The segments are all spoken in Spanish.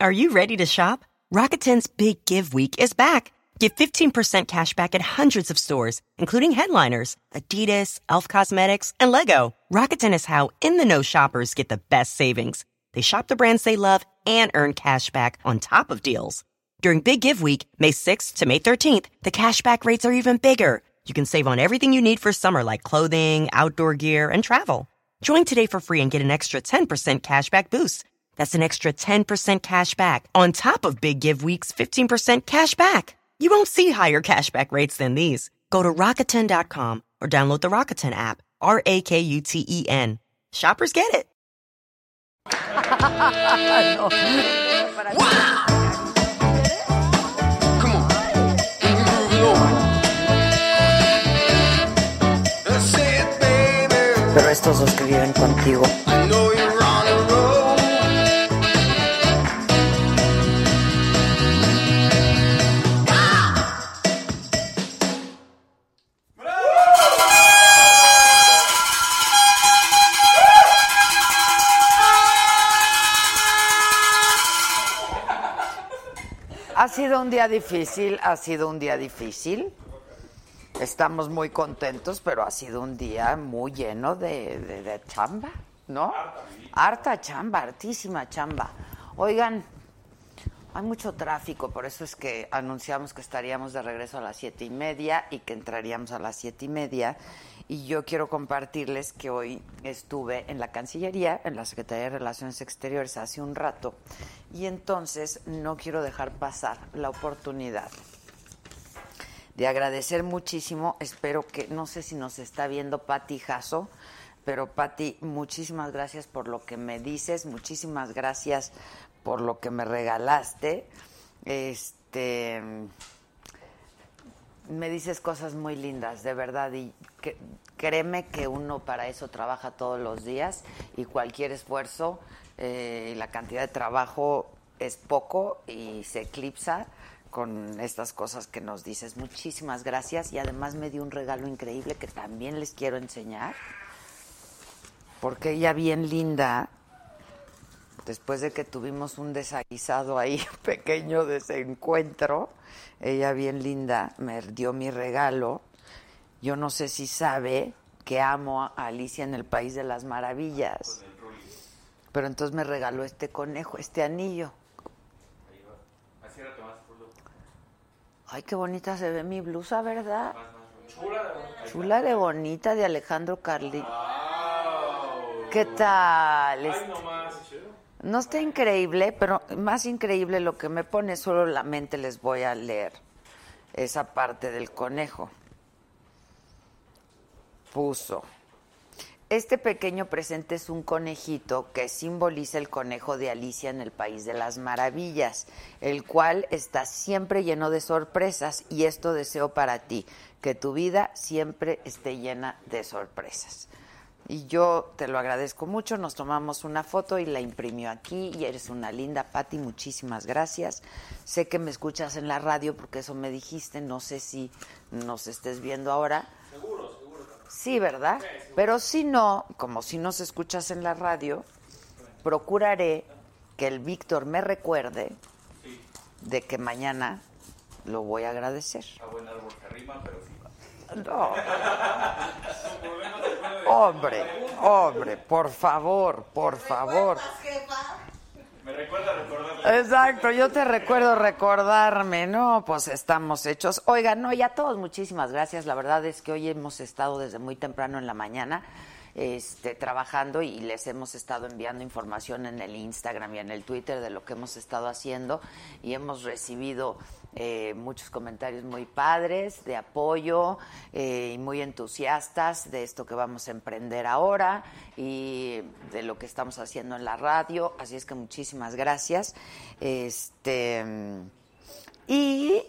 Are you ready to shop? Rakuten's Big Give Week is back. Get 15% cash back at hundreds of stores, including headliners, Adidas, Elf Cosmetics, and Lego. Rakuten is how in the know shoppers get the best savings. They shop the brands they love and earn cash back on top of deals. During Big Give Week, May 6th to May 13th, the cashback rates are even bigger. You can save on everything you need for summer, like clothing, outdoor gear, and travel. Join today for free and get an extra 10% cashback boost. That's an extra 10% cash back on top of Big Give Week's 15% cash back. You won't see higher cashback rates than these. Go to Rakuten.com or download the Rakuten app. R A K U T E N. Shoppers get it. Come on. Moving on. That's it, baby. Pero estos dos que viven contigo, I know you're sido un día difícil, ha sido un día difícil. Estamos muy contentos, pero ha sido un día muy lleno de, de- de chamba, ¿no? Harta chamba, hartísima chamba. Oigan, hay mucho tráfico, por eso es que anunciamos que estaríamos de regreso a las siete y media y que entraríamos a las siete y media. Y yo quiero compartirles que hoy estuve en la Cancillería, en la Secretaría de Relaciones Exteriores, hace un rato. Y entonces no quiero dejar pasar la oportunidad de agradecer muchísimo. Espero que, no sé si nos está viendo Pati Jasso, pero Pati, muchísimas gracias por lo que me dices, muchísimas gracias por lo que me regalaste. Este me dices cosas muy lindas, de verdad, y que, créeme que uno para eso trabaja todos los días y cualquier esfuerzo, eh, la cantidad de trabajo es poco y se eclipsa con estas cosas que nos dices. Muchísimas gracias y además me dio un regalo increíble que también les quiero enseñar, porque ella bien linda, después de que tuvimos un desaguisado ahí, pequeño desencuentro, ella bien linda me dio mi regalo. Yo no sé si sabe que amo a Alicia en el País de las Maravillas. Pero entonces me regaló este conejo, este anillo. Ay, qué bonita se ve mi blusa, ¿verdad? Chula de bonita de Alejandro Carli. ¿Qué tal? Este- No está increíble, pero más increíble lo que me pone, solo la mente les voy a leer esa parte del conejo. Puso. Este pequeño presente es un conejito que simboliza el conejo de Alicia en el País de las Maravillas, el cual está siempre lleno de sorpresas y esto deseo para ti, que tu vida siempre esté llena de sorpresas. Y yo te lo agradezco mucho, nos tomamos una foto y la imprimió aquí y eres una linda, Patti, muchísimas gracias. Sé que me escuchas en la radio porque eso me dijiste, no sé si nos estés viendo ahora. Sí, ¿verdad? Pero si no, como si nos escuchas en la radio, procuraré que el Víctor me recuerde de que mañana lo voy a agradecer. No. Hombre, hombre, por favor, por favor. Exacto, yo te recuerdo recordarme, ¿no? Pues estamos hechos. Oigan, no, y a todos muchísimas gracias. La verdad es que hoy hemos estado desde muy temprano en la mañana este, trabajando y les hemos estado enviando información en el Instagram y en el Twitter de lo que hemos estado haciendo y hemos recibido eh, muchos comentarios muy padres, de apoyo eh, y muy entusiastas de esto que vamos a emprender ahora y de lo que estamos haciendo en la radio. Así es que muchísimas gracias. Este y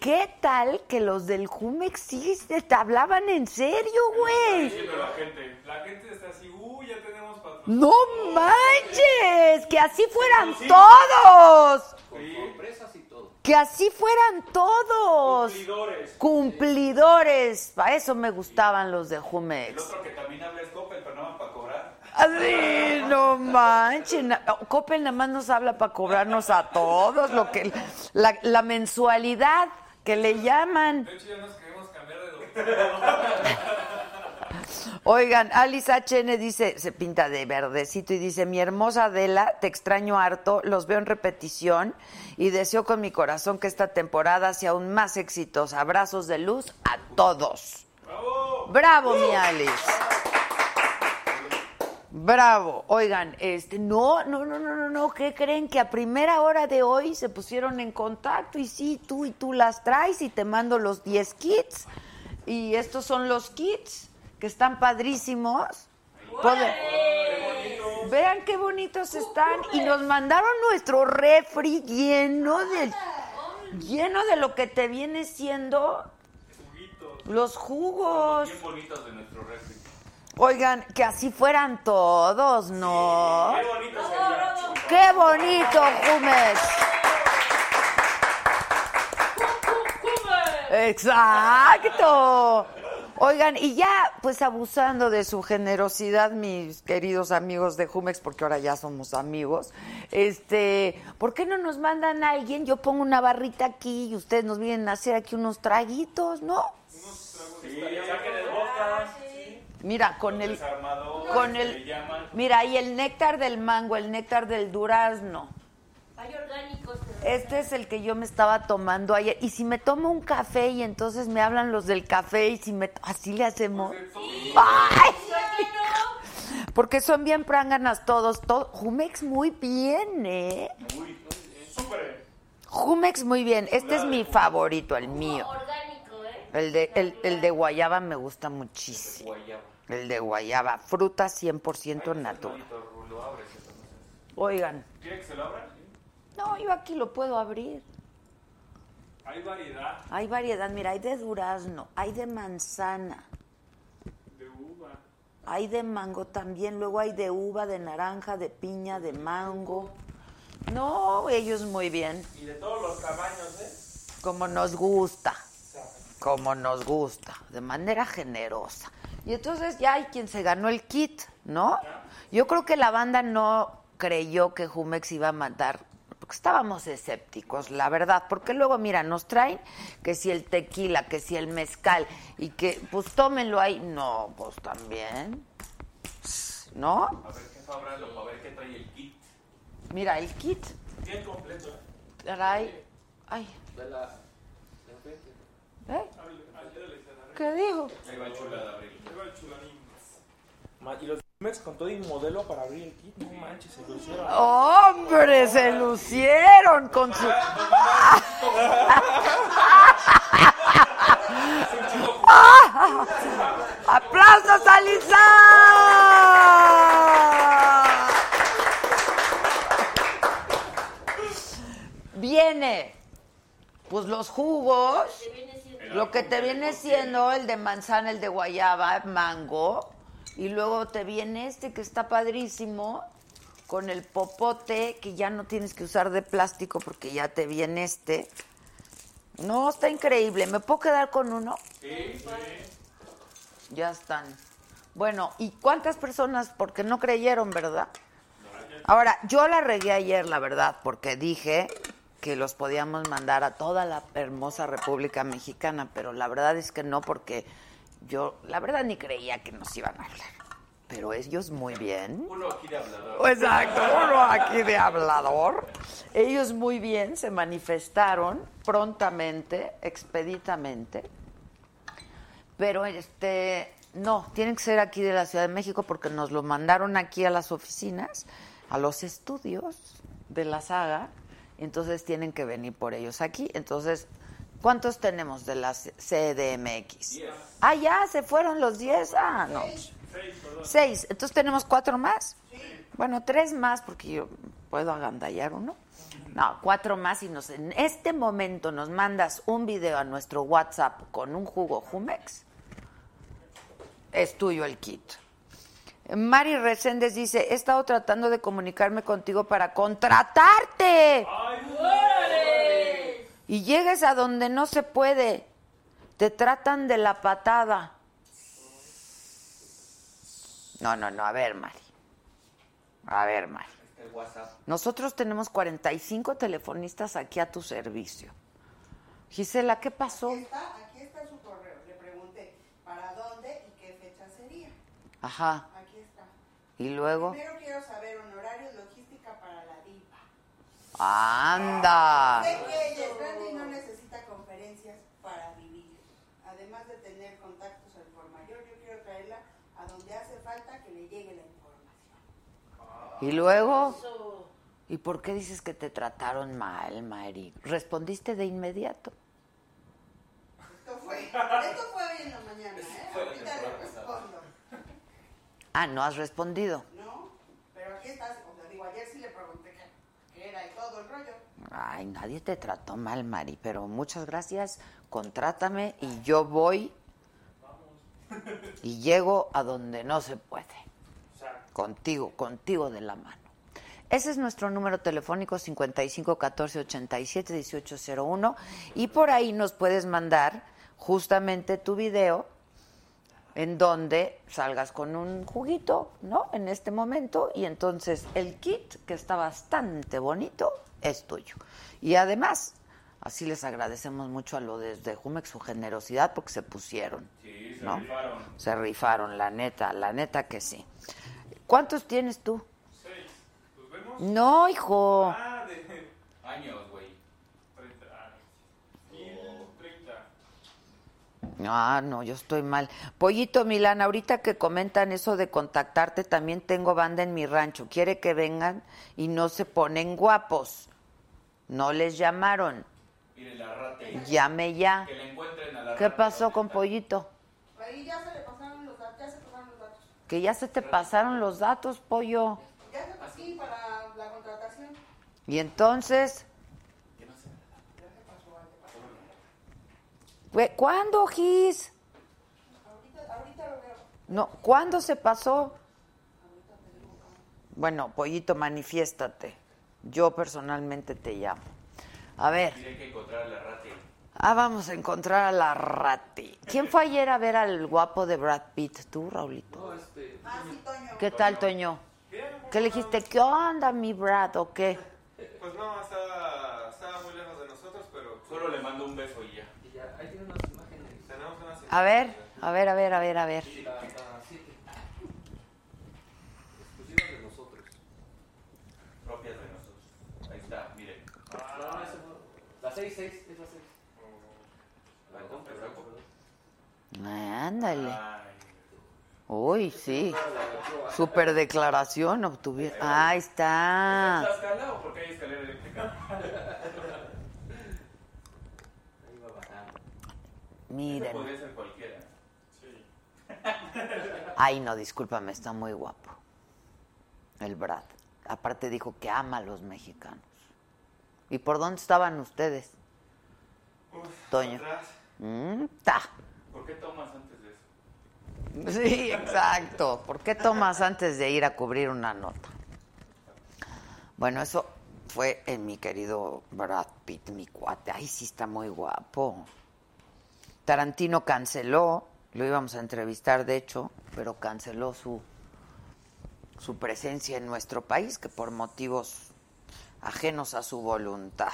¿qué tal que los del Jumex sí te hablaban en serio, güey? Sí, pero la gente, la gente está así, uy, ya tenemos. ¡No manches! ¡Que así fueran todos! ¡Que así fueran todos! Cumplidores. Cumplidores. Para eso me gustaban los de El Jumex. otro que también habla es Coppel, pero no para cobrar. Sí, no manchen. Coppel nada más nos habla para cobrarnos a todos lo que la, la mensualidad que le llaman. De hecho, ya nos queremos cambiar de doctor. Oigan, Alice HN dice, se pinta de verdecito y dice, mi hermosa Adela, te extraño harto, los veo en repetición y deseo con mi corazón que esta temporada sea aún más exitosa. Abrazos de luz a todos. ¡Bravo! mi Alice! Bravo. Oigan, este, no, no, no, no, no, no, ¿qué creen? Que a primera hora de hoy se pusieron en contacto y sí, tú y tú las traes y te mando los 10 kits. Y estos son los kits que están padrísimos. Pode- Vean qué bonitos están. Y nos mandaron nuestro refri lleno de, lleno de lo que te viene siendo los jugos. Bien bonitos de nuestro refri. Oigan, que así fueran todos, ¿no? Qué bonito sería. ¡Qué bonito, Jumes! ¡Exacto! Oigan, y ya, pues abusando de su generosidad, mis queridos amigos de Jumex, porque ahora ya somos amigos, este, ¿por qué no nos mandan a alguien? Yo pongo una barrita aquí y ustedes nos vienen a hacer aquí unos traguitos, ¿no? Sí, el vodka. Mira, con el, con el, mira, y el néctar del mango, el néctar del durazno. Este es el que yo me estaba tomando ayer. Y si me tomo un café y entonces me hablan los del café y si me... Así le hacemos. ¡Ay! Porque son bien pránganas todos. todos. Jumex muy bien, ¿eh? Súper. Jumex muy bien. Este es mi favorito, el mío. Orgánico, ¿eh? El de, el, el de guayaba me gusta muchísimo. Guayaba. El de guayaba. Fruta 100% natural. Oigan. ¿Quiere que se lo abran? No, yo aquí lo puedo abrir. Hay variedad Hay variedad. Mira, hay de durazno, hay de manzana. de uva. Hay de mango también, luego hay de uva, de naranja, de piña, de mango. No, ellos muy bien, Y de todos los tamaños, ¿eh? como nos gusta, como nos gusta, de manera generosa. Y entonces ya hay quien se ganó el kit, ¿no? Yo creo que la banda no creyó que Jumex iba a mandar, porque estábamos escépticos, la verdad, porque luego, mira, nos traen que si el tequila, que si el mezcal, y que, pues tómenlo ahí. No, pues también, ¿no? A ver qué ábralo para ver qué trae el kit. Mira, el kit Bien completo, ¿eh? trae... Ay, De la. ¿eh? ¿Qué dijo? Ahí va el chula de abril. Ma- Y los Mex con todo y modelo para abrir el kit, no manches, se lo hicieron. ¡Hombre, se lucieron con su... ¡Aplausos a Lisa! Viene, pues los jugos, lo que te viene siendo el de manzana, el de guayaba, mango, y luego te viene este que está padrísimo, con el popote, que ya no tienes que usar de plástico porque ya te viene este. No, está increíble. ¿Me puedo quedar con uno? Sí, Ya están. Bueno, ¿y cuántas personas? Porque no creyeron, ¿verdad? Ahora, yo la regué ayer, la verdad, porque dije que los podíamos mandar a toda la hermosa República Mexicana, pero la verdad es que no, porque yo, la verdad, ni creía que nos iban a hablar. Pero ellos muy bien. Uno aquí de hablador. Exacto, uno aquí de hablador. Ellos muy bien se manifestaron prontamente, expeditamente. Pero este, no, tienen que ser aquí de la Ciudad de México porque nos lo mandaron aquí a las oficinas, a los estudios de la saga. Entonces tienen que venir por ellos aquí. Entonces, ¿cuántos tenemos de la CDMX? Ah, ya, se fueron los 10. Ah, no. Seis. Entonces tenemos cuatro más. Bueno, tres más porque yo puedo agandallar uno. No, cuatro más y nos en este momento nos mandas un video a nuestro WhatsApp con un jugo Jumex. Es tuyo el kit. Mari Reséndez dice, he estado tratando de comunicarme contigo para contratarte. Y llegues a donde no se puede. Te tratan de la patada. No, no, no, a ver, Mari. A ver, Mari. Nosotros tenemos 45 telefonistas aquí a tu servicio. Gisela, ¿qué pasó? Aquí está, aquí está su correo. Le pregunté para dónde y qué fecha sería. Ajá. Aquí está. Y luego. Primero quiero saber la diva. ¡Anda! Y no necesita conferencias para vivir. Además de tener contactos al por mayor, yo quiero traerla a donde hace falta que le llegue la información. ¿Y luego? ¿Y por qué dices que te trataron mal, Mari? ¿Respondiste de inmediato? Esto fue, esto fue hoy en la mañana, ¿eh? Ahorita le respondo. Ah, no has respondido. ¿No? Pero aquí estás, o sea, digo, ayer sí le pregunté qué, qué era y todo el rollo. Ay, nadie te trató mal, Mari, pero muchas gracias. Contrátame y yo voy y llego a donde no se puede. Contigo, contigo de la mano. Ese es nuestro número telefónico 55 14 87 1801 y por ahí nos puedes mandar justamente tu video en donde salgas con un juguito, ¿no? En este momento y entonces el kit que está bastante bonito es tuyo. Y además, así les agradecemos mucho a lo desde Jumex su generosidad porque se pusieron, Sí, se ¿no? rifaron. Se rifaron, la neta, la neta que sí. ¿Cuántos tienes tú? Seis. ¿Los vemos? No, hijo. Ah, de años, güey. 30 años. Mil, 30. Ah, no, yo estoy mal. Pollito Milán, ahorita que comentan eso de contactarte, también tengo banda en mi rancho. Quiere que vengan y no se ponen guapos. No les llamaron. Miren la rate. Llame ya. Que le encuentren a la ¿Qué pasó con Pollito? Ahí ya se le pasaron los datos, ya se pasaron los datos. Que ya se te pasaron los datos, pollo. Ya se pasó sí, para la contratación. Y entonces, ¿cuándo, Gis? Ahorita, ahorita lo veo. No, ¿cuándo se pasó? Bueno, pollito, manifiéstate. Yo personalmente te llamo. A ver, Tiene que encontrar a la rate. ah, vamos a encontrar a la Rati. ¿Quién fue ayer a ver al guapo de Brad Pitt? ¿Tú, Raulito? Ah, sí, Toño. ¿Qué tal, Toño? ¿Qué le dijiste? ¿Qué onda, mi Brad, o qué? Pues no, estaba, estaba muy lejos de nosotros, pero Solo le mando un beso y ya. Y ya, ahí tiene unas imágenes. tenemos unas A ver, a ver, a ver, a ver, a ver. La, la siete. Exclusivas de nosotros. Propias de nosotros. Ahí está, miren. No, no, ese no. La 6, 6, es la 6. La compra, la compra. Ah, Ándale. Ay, Uy, sí. Super declaración obtuvieron. Ahí está. ¿Tlaxcala o porque hay escalera eléctrica? Ahí va bajando. Miren. Podría ser cualquiera. Ay, no, discúlpame, está muy guapo. El Brad. Aparte dijo que ama a los mexicanos. ¿Y por dónde estaban ustedes? Toño. atrás. Mm, ta. ¿Por qué tomas antes de eso? Sí, exacto. ¿Por qué tomas antes de ir a cubrir una nota? Bueno, eso fue en mi querido Brad Pitt, mi cuate. Ay, sí está muy guapo. Tarantino canceló, lo íbamos a entrevistar de hecho, pero canceló su, su presencia en nuestro país, que por motivos ajenos a su voluntad.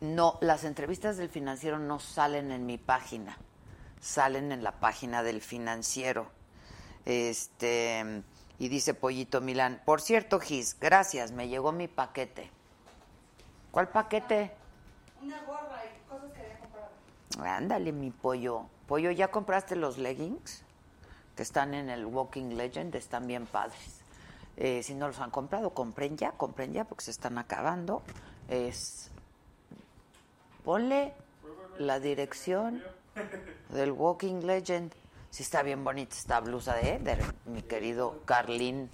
No, las entrevistas del financiero no salen en mi página, salen en la página del financiero. Este, y dice Pollito Milán, por cierto, Gis, gracias, me llegó mi paquete. ¿Cuál paquete? Una gorra y cosas que había comprado. Ándale, mi pollo. Pollo, ¿ya compraste los leggings? Que están en el Walking Legend, están bien padres. Eh, si no los han comprado, compren ya, compren ya, porque se están acabando. Es. Ponle la dirección del Walking Legend. Sí, está bien bonita esta blusa de, de mi querido Carlín.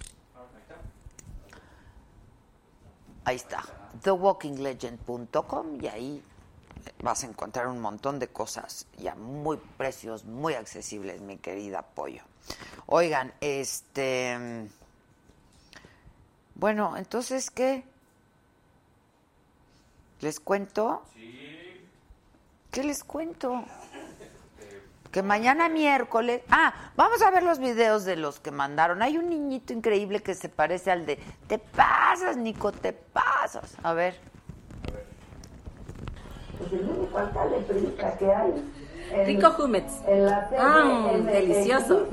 Ahí está, thewalkinglegend.com y ahí vas a encontrar un montón de cosas ya muy precios, muy accesibles, mi querida Pollo. Oigan, este... Bueno, entonces, ¿qué? ¿Les cuento? Sí. ¿Qué les cuento? Que mañana miércoles. Ah, vamos a ver los videos de los que mandaron. Hay un niñito increíble que se parece al de. Te pasas, Nico, te pasas. A ver. Rico hummus. Ah, delicioso.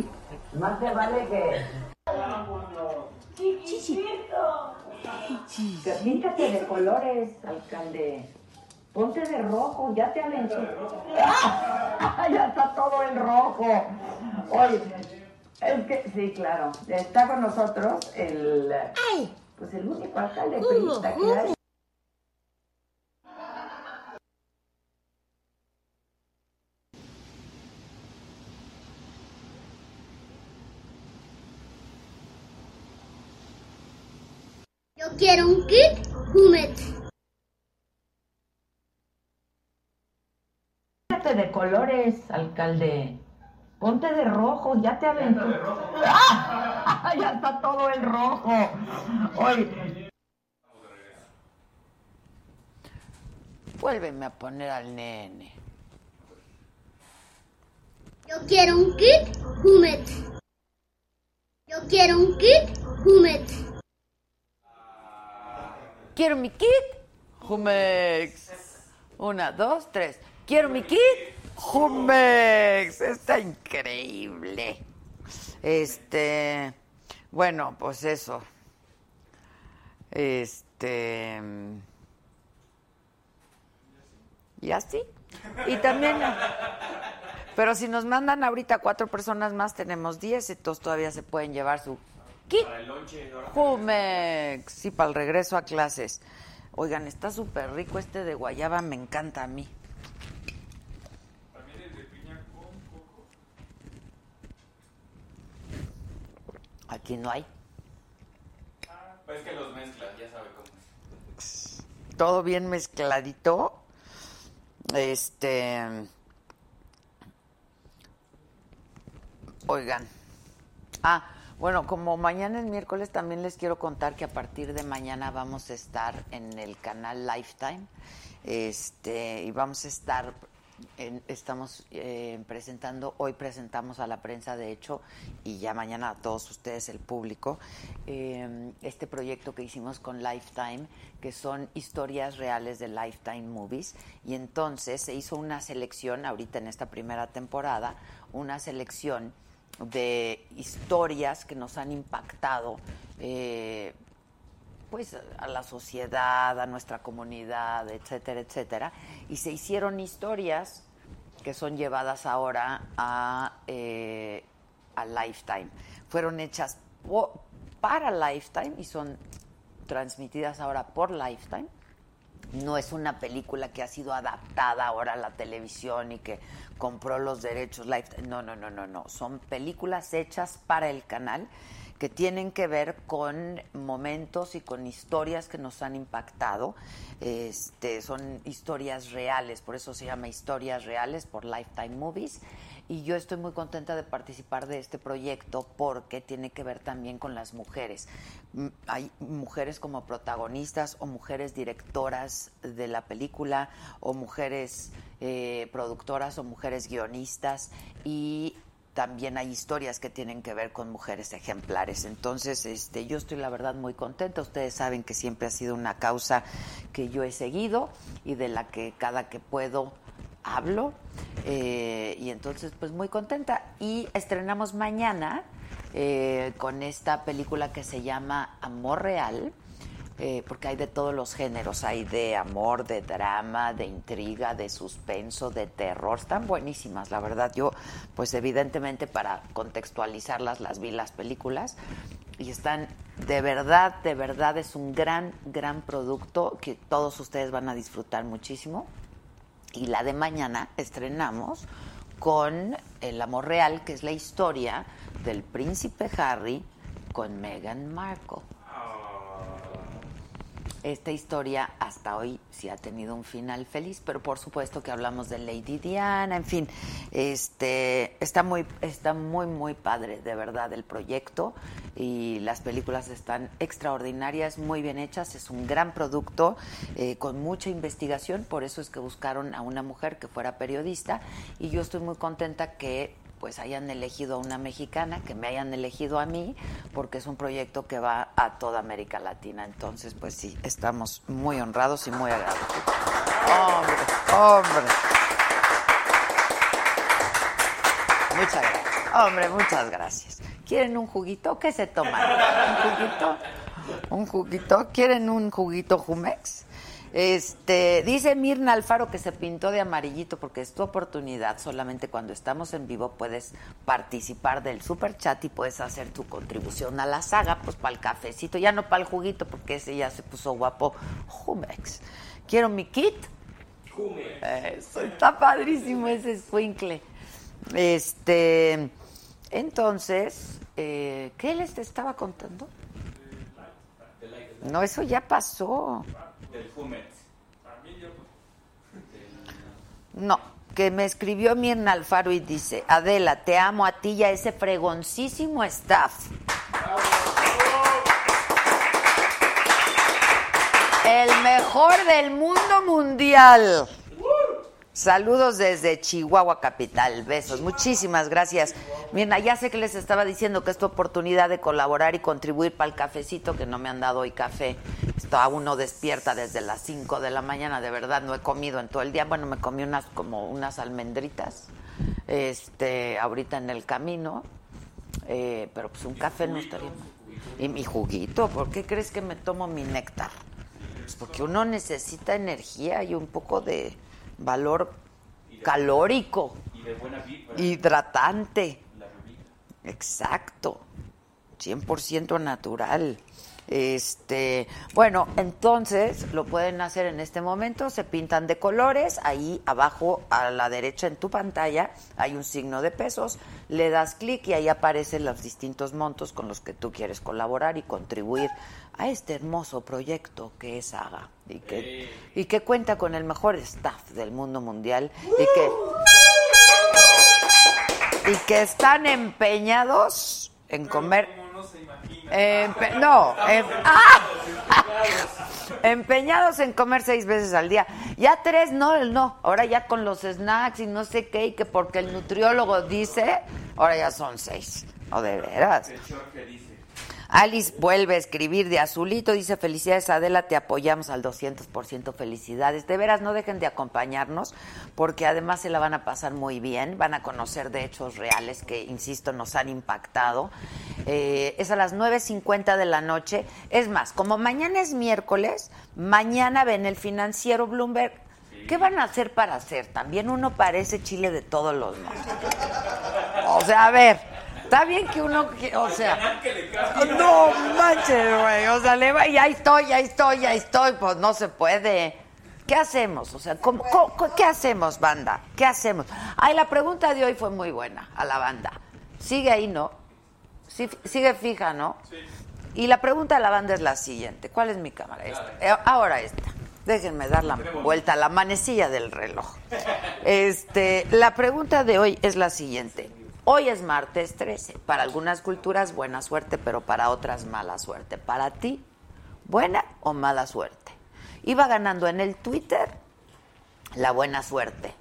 Más te vale que. Píntate de colores, alcalde. Ponte de rojo, ya te aventó. ya está todo en rojo. Oye, es que, sí, claro. Está con nosotros el. Pues el único alcalde priista que hay. Quiero un kit Humet. Píntate de colores, alcalde. Ponte de rojo, ya te aventó. ¡Ah! ya está todo en rojo. Oye. Vuélveme a poner al nene. Yo quiero un kit Humet. Yo quiero un kit Humet. Quiero mi kit. Jumex. Una, dos, tres. Quiero mi kit. Jumex. Está increíble. Este. Bueno, pues eso. Este. Y así. Y también. Pero si nos mandan ahorita cuatro personas más, tenemos diez, entonces todavía se pueden llevar su Para el lonche, ahora Jumex, sí, para el regreso a clases. Oigan, está súper rico este de guayaba, me encanta a mí. También el de piña con coco. Aquí no hay. Pues es que los mezclas, ya sabe cómo es. Todo bien mezcladito. Este. Oigan. Ah, bueno, como mañana es miércoles, también les quiero contar que a partir de mañana vamos a estar en el canal Lifetime. Este, y vamos a estar, en- estamos eh, presentando, hoy presentamos a la prensa, de hecho, y ya mañana a todos ustedes, el público, eh, este proyecto que hicimos con Lifetime, que son historias reales de Lifetime Movies. Y entonces se hizo una selección, ahorita en esta primera temporada, una selección de historias que nos han impactado eh, pues a la sociedad, a nuestra comunidad, etcétera, etcétera. Y se hicieron historias que son llevadas ahora a, eh, a Lifetime. Fueron hechas para Lifetime y son transmitidas ahora por Lifetime. No es una película que ha sido adaptada ahora a la televisión y que compró los derechos. No, no, no, no, no. Son películas hechas para el canal que tienen que ver con momentos y con historias que nos han impactado. Este, son historias reales, por eso se llama Historias Reales por Lifetime Movies. Y yo estoy muy contenta de participar de este proyecto porque tiene que ver también con las mujeres. Mm, Hay mujeres como protagonistas o mujeres directoras de la película o mujeres eh, productoras o mujeres guionistas y también hay historias que tienen que ver con mujeres ejemplares. Entonces, este, yo estoy la verdad muy contenta. Ustedes saben que siempre ha sido una causa que yo he seguido y de la que cada que puedo hablo. Eh, y entonces, pues muy contenta. Y estrenamos mañana eh, con esta película que se llama Amor Real. eh, porque hay de todos los géneros, hay de amor, de drama, de intriga, de suspenso, de terror, están buenísimas, la verdad. Yo, pues evidentemente para contextualizarlas, las vi las películas y están, de verdad, de verdad, es un gran, gran producto que todos ustedes van a disfrutar muchísimo. Y la de mañana estrenamos con El Amor Real, que es la historia del príncipe Harry con Meghan Markle. Esta historia hasta hoy sí ha tenido un final feliz, pero por supuesto que hablamos de Lady Diana, en fin, este está muy está muy muy padre de verdad el proyecto y las películas están extraordinarias, muy bien hechas, es un gran producto eh, con mucha investigación, por eso es que buscaron a una mujer que fuera periodista y yo estoy muy contenta que pues hayan elegido a una mexicana, que me hayan elegido a mí, porque es un proyecto que va a toda América Latina. Entonces, pues sí, estamos muy honrados y muy agradecidos. Hombre, hombre. Muchas gracias. Hombre, muchas gracias. ¿Quieren un juguito? ¿Qué se toman? ¿Un juguito? ¿Un juguito? ¿Quieren un juguito Jumex? Este, dice Mirna Alfaro que se pintó de amarillito porque es tu oportunidad. Solamente cuando estamos en vivo puedes participar del super chat y puedes hacer tu contribución a la saga, pues para el cafecito, ya no para el juguito porque ese ya se puso guapo. Jumex. Quiero mi kit. Eso, está padrísimo ese squinkle. Este, entonces, eh, ¿qué les estaba contando? No, eso ya pasó. Del Fumet. No, que me escribió Mirna Alfaro y dice, Adela, te amo a ti y a ese fregoncísimo staff. El mejor del mundo mundial. Saludos desde Chihuahua Capital. Besos. Muchísimas gracias. Mirna, ya sé que les estaba diciendo que es tu oportunidad de colaborar y contribuir para el cafecito, que no me han dado hoy café. Está uno despierta desde las 5 de la mañana, de verdad, no he comido en todo el día. Bueno, me comí unas como unas almendritas, este, ahorita en el camino, eh, pero pues un café no estaría mal. Y mi juguito, ¿por qué crees que me tomo mi néctar? Pues porque uno necesita energía y un poco de valor calórico, hidratante. Exacto. 100% natural. Este, bueno, entonces lo pueden hacer en este momento, se pintan de colores, ahí abajo a la derecha en tu pantalla hay un signo de pesos, le das clic y ahí aparecen los distintos montos con los que tú quieres colaborar y contribuir a este hermoso proyecto que es Saga y que, y que cuenta con el mejor staff del mundo mundial y que y que están empeñados en comer. No, em- ¡Ah! empeñados en comer seis veces al día. Ya tres, no, no. Ahora ya con los snacks y no sé qué, y que porque el nutriólogo dice, ahora ya son seis. O de veras. Jorge dice. Alice vuelve a escribir de azulito, dice felicidades Adela, te apoyamos al 200%, felicidades. De veras, no dejen de acompañarnos porque además se la van a pasar muy bien, van a conocer de hechos reales que, insisto, nos han impactado. Eh, es a las 9.50 de la noche. Es más, como mañana es miércoles, mañana ven el financiero Bloomberg. ¿Qué van a hacer para hacer? También uno parece chile de todos los modos. O sea, a ver, está bien que uno, o sea, no manches, güey, o sea, le va, y ahí estoy, ahí estoy, ahí estoy, pues no se puede. ¿Qué hacemos? O sea, ¿cómo- cómo- qué hacemos, banda? ¿Qué hacemos? Ay, la pregunta de hoy fue muy buena a la banda. Sigue ahí, ¿no? Sí, sigue fija, ¿no? Y la pregunta de la banda es la siguiente. ¿Cuál es mi cámara? Esta. Eh, ahora esta. Déjenme dar la vuelta a la manecilla del reloj. Este, la pregunta de hoy es la siguiente. Hoy es martes 13. Para algunas culturas buena suerte, pero para otras mala suerte. Para ti, buena o mala suerte. Iba ganando en el Twitter la buena suerte.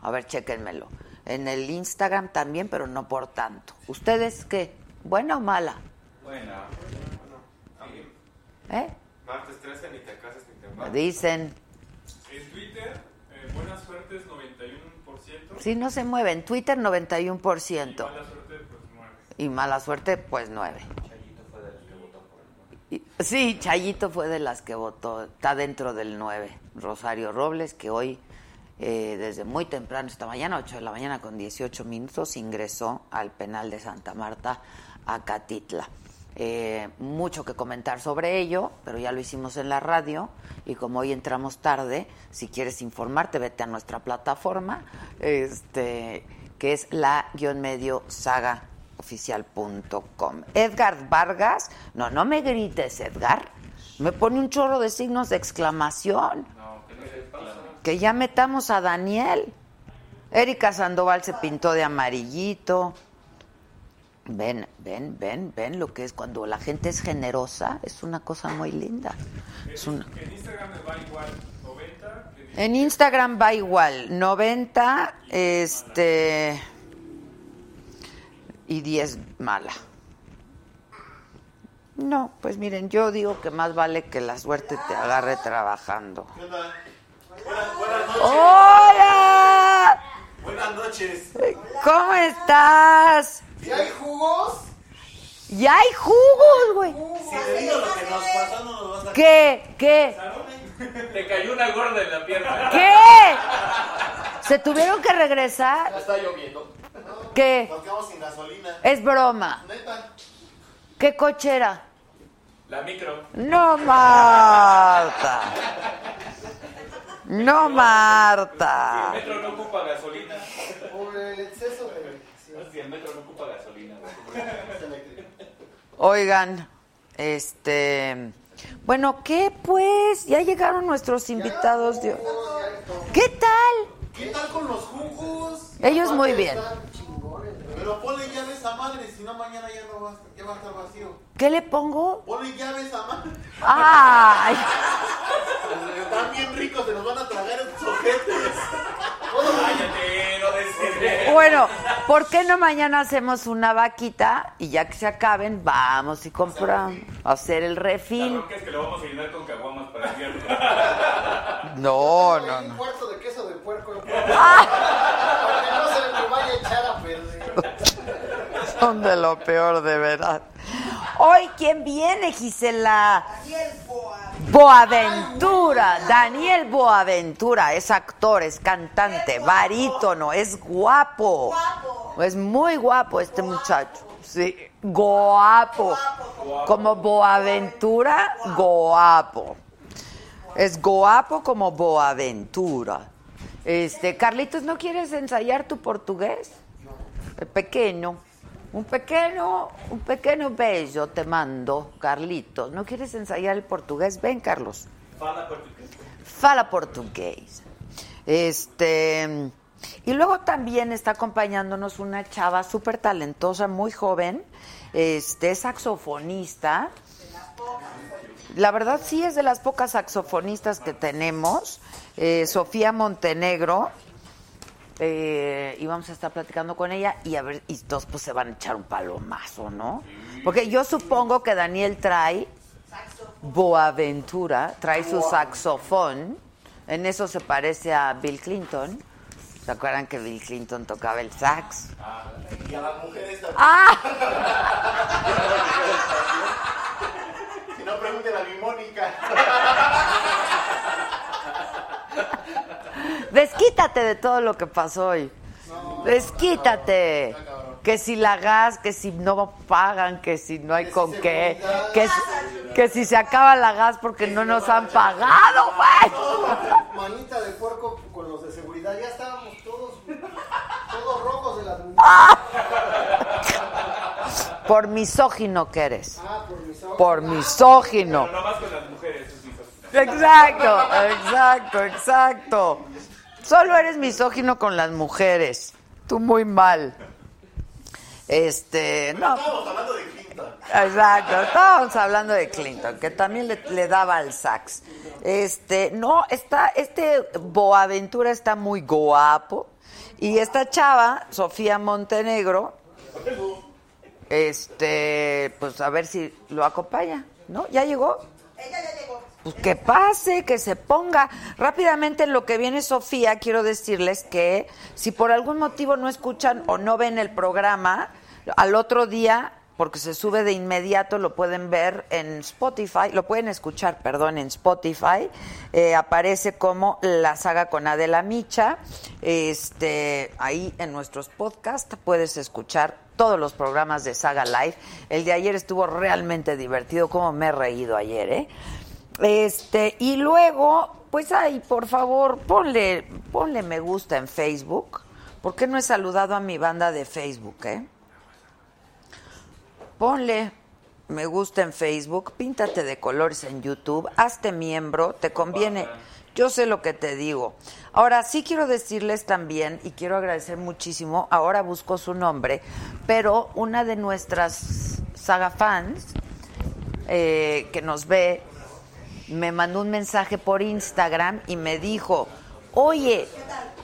A ver, chéquenmelo. En el Instagram también, pero no por tanto. ¿Ustedes qué? ¿Buena o mala? Bueno, ¿Eh? martes 13 ni te casas ni te. Dicen, En Twitter, eh, buena suerte es 91%. si no se mueve, en Twitter 91%. Mala suerte, pues 9. Y mala suerte, pues 9. Y- Sí, Chayito fue de las que votó, está dentro del 9. Rosario Robles, que hoy, eh, desde muy temprano, esta mañana, 8 de la mañana con 18 minutos, ingresó al penal de Santa Marta, a Catitla. Eh, mucho que comentar sobre ello, pero ya lo hicimos en la radio y como hoy entramos tarde, si quieres informarte, vete a nuestra plataforma, este, que es la-medio saga oficial.com. Edgar Vargas, no, no me grites, Edgar. Me pone un chorro de signos de exclamación. Que ya metamos a Daniel. Erika Sandoval se pintó de amarillito. Ven, ven, ven, ven lo que es cuando la gente es generosa. Es una cosa muy linda. Es una- En Instagram me va igual 90. que En Instagram va igual, 90 este y 10 mala. No, pues miren, yo digo que más vale que la suerte te agarre trabajando. ¿Qué onda? Buenas, buenas noches. ¡Hola! Buenas noches. ¿Cómo estás? ¿Y hay jugos? Ya hay jugos, güey. Si te digo lo que nos pasó, no nos vas a... ¿Qué? ¿Qué? Te cayó una gorda en la pierna. ¿Qué? ¿Se tuvieron que regresar? Ya está lloviendo. ¿Qué? Nos quedamos sin gasolina. Es broma. Neta. ¿Qué coche era? La micro. No, Marta. No, El Marta. metro no ocupa gasolina. Por el exceso de... Si el metro no ocupa gasolina. Oigan, este. Bueno, ¿qué pues? Ya llegaron nuestros invitados. de- ¿Qué tal? ¿Qué tal con los jugos? Ellos muy bien. Pero ponle llave a esa madre, si no mañana ya no va, ya va a estar vacío. ¿Qué le pongo? Ponle llave a madre. ¡Ay! Están bien ricos, se nos van a tragar esos ojetes. Cállate, no des Bueno, ¿por qué no mañana hacemos una vaquita y ya que se acaben, vamos y compramos? A hacer el La refil. bronca es que lo vamos a llenar con caguamas para el viernes. No, no, no. cuarto de queso de puerco. Para que no se me vaya a echar a perder. Son de lo peor, de verdad. Hoy, ¿quién viene, Gisela? Boaventura, Daniel Boaventura, es actor, es cantante, barítono, es guapo. Es muy guapo este muchacho. Sí, guapo. Como Boaventura, guapo. Es guapo como Boaventura. Este, Carlitos, ¿no quieres ensayar tu portugués? El pequeño. Un pequeño, un pequeño bello te mando, Carlitos. ¿No quieres ensayar el portugués? Ven, Carlos. Fala portugués. Fala portugués. Este. Y luego también está acompañándonos una chava súper talentosa, muy joven, este, es saxofonista. La verdad sí es de las pocas saxofonistas que tenemos. Eh, Sofía Montenegro. Eh, y vamos a estar platicando con ella y a ver, y todos pues se van a echar un palomazo, ¿no? Porque yo supongo que Daniel trae Boaventura, trae su saxofón. En eso se parece a Bill Clinton. ¿Se acuerdan que Bill Clinton tocaba el sax? Y a las mujeres también. ¡Ah! Si no, pregúntenle a mi Mónica. Desquítate de todo lo que pasó hoy. Desquítate. Que si la gas, que si no pagan, que si no hay con qué, que si, que si se acaba la gas porque no nos han pagado, güey. Manita de puerco con los de seguridad. Ya estábamos todos, todos rojos de las mujeres. Por misógino que eres. Ah, por mis ojos. Por misógino. Pero no más con las mujeres, es misógino. Exacto, exacto, exacto. Solo eres misógino con las mujeres. Tú muy mal. Este, no. Estábamos hablando de Clinton. Exacto, estábamos hablando de Clinton, que también le, le daba al sax. Este, no, está, este Boaventura está muy guapo. Y esta chava, Sofía Montenegro, este, pues a ver si lo acompaña, ¿no? ¿Ya llegó? Pues que pase, que se ponga. Rápidamente en lo que viene Sofía, quiero decirles que si por algún motivo no escuchan o no ven el programa, al otro día, porque se sube de inmediato, lo pueden ver en Spotify, lo pueden escuchar, perdón, en Spotify. Eh, aparece como la saga con Adela Micha. Este, ahí en nuestros podcasts puedes escuchar todos los programas de Saga Live. El de ayer estuvo realmente divertido, como me he reído ayer, ¿eh? Este, y luego, pues ay, por favor, ponle, ponle me gusta en Facebook. ¿Por qué no he saludado a mi banda de Facebook, eh? Ponle, me gusta en Facebook, píntate de colores en YouTube, hazte miembro, te conviene. Yo sé lo que te digo. Ahora sí quiero decirles también, y quiero agradecer muchísimo, ahora busco su nombre, pero una de nuestras saga fans eh, que nos ve me mandó un mensaje por Instagram y me dijo, oye,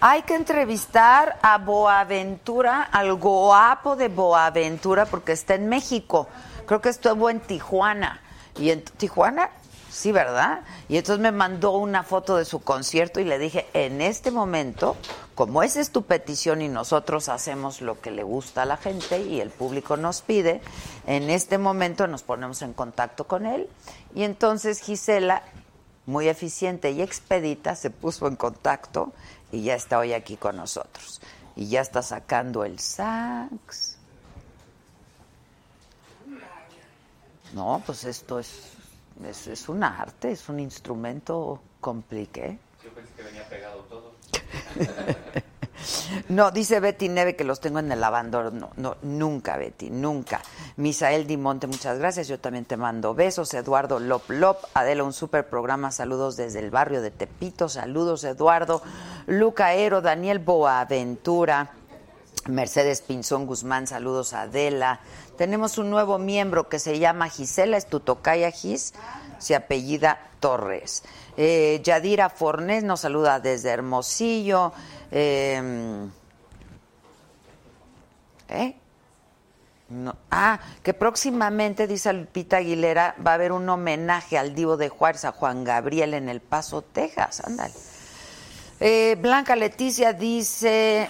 hay que entrevistar a Boaventura, al guapo de Boaventura, porque está en México. Creo que estuvo en Tijuana. ¿Y en Tijuana? Sí, ¿verdad? Y entonces me mandó una foto de su concierto y le dije, en este momento, como esa es tu petición y nosotros hacemos lo que le gusta a la gente y el público nos pide, en este momento nos ponemos en contacto con él. Y entonces Gisela, muy eficiente y expedita, se puso en contacto y ya está hoy aquí con nosotros. Y ya está sacando el sax. No, pues esto es, es, es un arte, es un instrumento compliqué. Yo pensé que venía pegado todo. No, dice Betty Neve que los tengo en el lavandor. No, no, nunca, Betty, nunca. Misael Dimonte, muchas gracias. Yo también te mando besos. Eduardo Lop Lop, Adela, un super programa. Saludos desde el barrio de Tepito. Saludos, Eduardo. Luca Ero, Daniel Boaventura. Mercedes Pinzón Guzmán, saludos a Adela. Tenemos un nuevo miembro que se llama Gisela, es tu tocaya Gis, se apellida Torres. Eh, Yadira Fornés nos saluda desde Hermosillo. Eh, ¿eh? Ah, que próximamente, dice Lupita Aguilera, va a haber un homenaje al Divo de Juárez, a Juan Gabriel, en El Paso, Texas. Ándale. Eh, Blanca Leticia dice,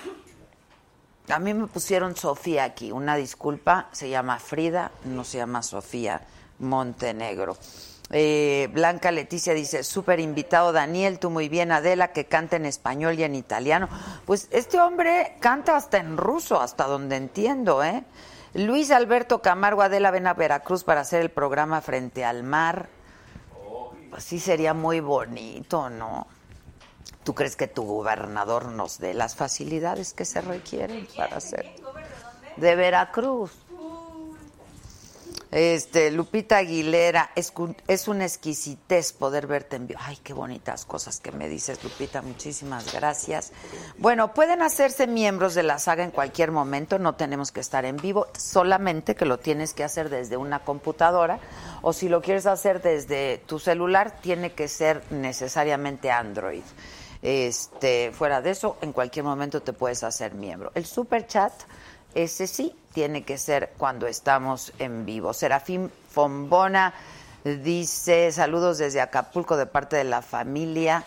a me pusieron Sofía aquí, una disculpa, se llama Frida, no se llama Sofía Montenegro. Eh, Blanca Leticia dice, súper invitado Daniel, tú muy bien, Adela, que canta en español y en italiano. Pues este hombre canta hasta en ruso, hasta donde entiendo, ¿eh? Luis Alberto Camargo, Adela, ven a Veracruz para hacer el programa Frente al Mar. Así sería muy bonito, ¿no? ¿Tú crees que tu gobernador nos dé las facilidades que se requieren para hacer? De Veracruz. Este, Lupita Aguilera, es, es una exquisitez poder verte en vivo. Ay, qué bonitas cosas que me dices, Lupita, muchísimas gracias. Bueno, pueden hacerse miembros de la saga en cualquier momento, no tenemos que estar en vivo, solamente que lo tienes que hacer desde una computadora o si lo quieres hacer desde tu celular, tiene que ser necesariamente Android. Este, fuera de eso, en cualquier momento te puedes hacer miembro. El super chat, ese sí, tiene que ser cuando estamos en vivo. Serafín Fombona dice, saludos desde Acapulco de parte de la familia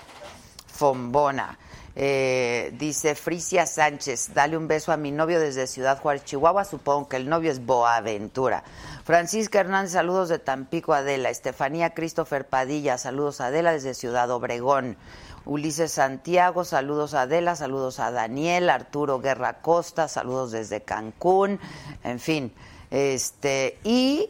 Fombona. Eh, dice Frisia Sánchez, dale un beso a mi novio desde Ciudad Juárez, Chihuahua. Supongo que el novio es Boaventura. Francisca Hernández, saludos de Tampico, Adela. Estefanía Christopher Padilla, saludos a Adela desde Ciudad Obregón. Ulises Santiago, saludos a Adela, saludos a Daniel, Arturo Guerra Costa, saludos desde Cancún, en fin. Este, y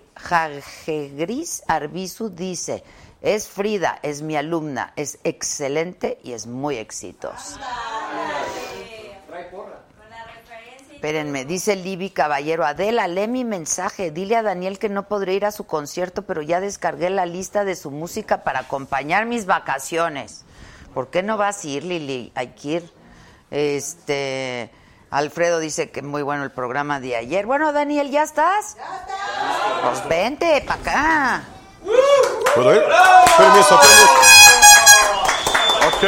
Gris Arbizu dice, es Frida, es mi alumna, es excelente y es muy exitosa. Espérenme, dice Libby Caballero, Adela, lee mi mensaje, dile a Daniel que no podré ir a su concierto, pero ya descargué la lista de su música para acompañar mis vacaciones. ¿Por qué no vas a ir, Lili? Hay que ir. Este, Alfredo dice que muy bueno el programa de ayer. Bueno, Daniel, ¿ya estás? Pues vente para acá. ¿Puedo ir? Permiso, permiso. Ok.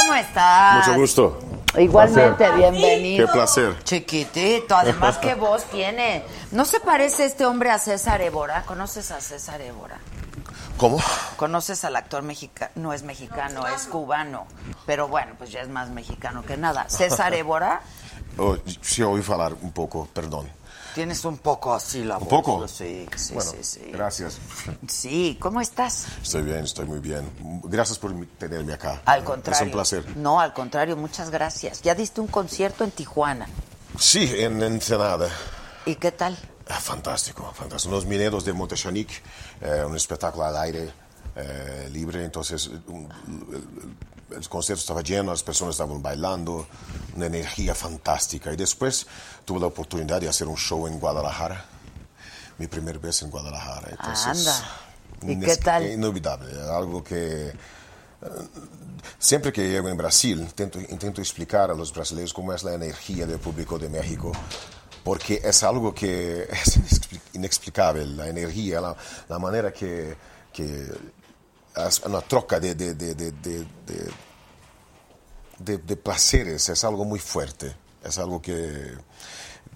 ¿Cómo estás? Mucho gusto. Igualmente, Placer. bienvenido. Qué placer. Chiquitito, además qué voz tiene. ¿No se parece este hombre a César Évora? ¿Conoces a César Évora? ¿Cómo? ¿Conoces al actor mexicano? No es mexicano, es cubano. Pero bueno, pues ya es más mexicano que nada. César Évora, Oh, sí, oí falar un poco, perdón. tienes un poco así la ¿Un voz. poco? Sí, sí, Bueno, sí, sí. gracias. Sí, ¿cómo estás? Estoy bien, estoy muy bien. Gracias por tenerme acá. Al contrario. Es un placer. No, al contrario, muchas gracias. Ya diste un concierto en Tijuana. Sí, en Ensenada. ¿Y qué tal? Fantástico, fantástico. Los mineros de Montechanic, eh, un espectáculo al aire eh, libre, entonces un- el, el concierto estaba lleno, las personas estaban bailando, una energía fantástica. Y después tuve la oportunidad de hacer un show en Guadalajara mi primera vez en Guadalajara. Entonces, Anda. ¿Y qué tal? Inolvidable, algo que... eh, Siempre que llego en Brasil, intento, intento explicar a los brasileños cómo es la energía del público de México, porque es algo que es inexpli- inexplicable, la energía, la, la manera que, que es una troca de, de, de, de, placeres, es algo muy fuerte, es algo que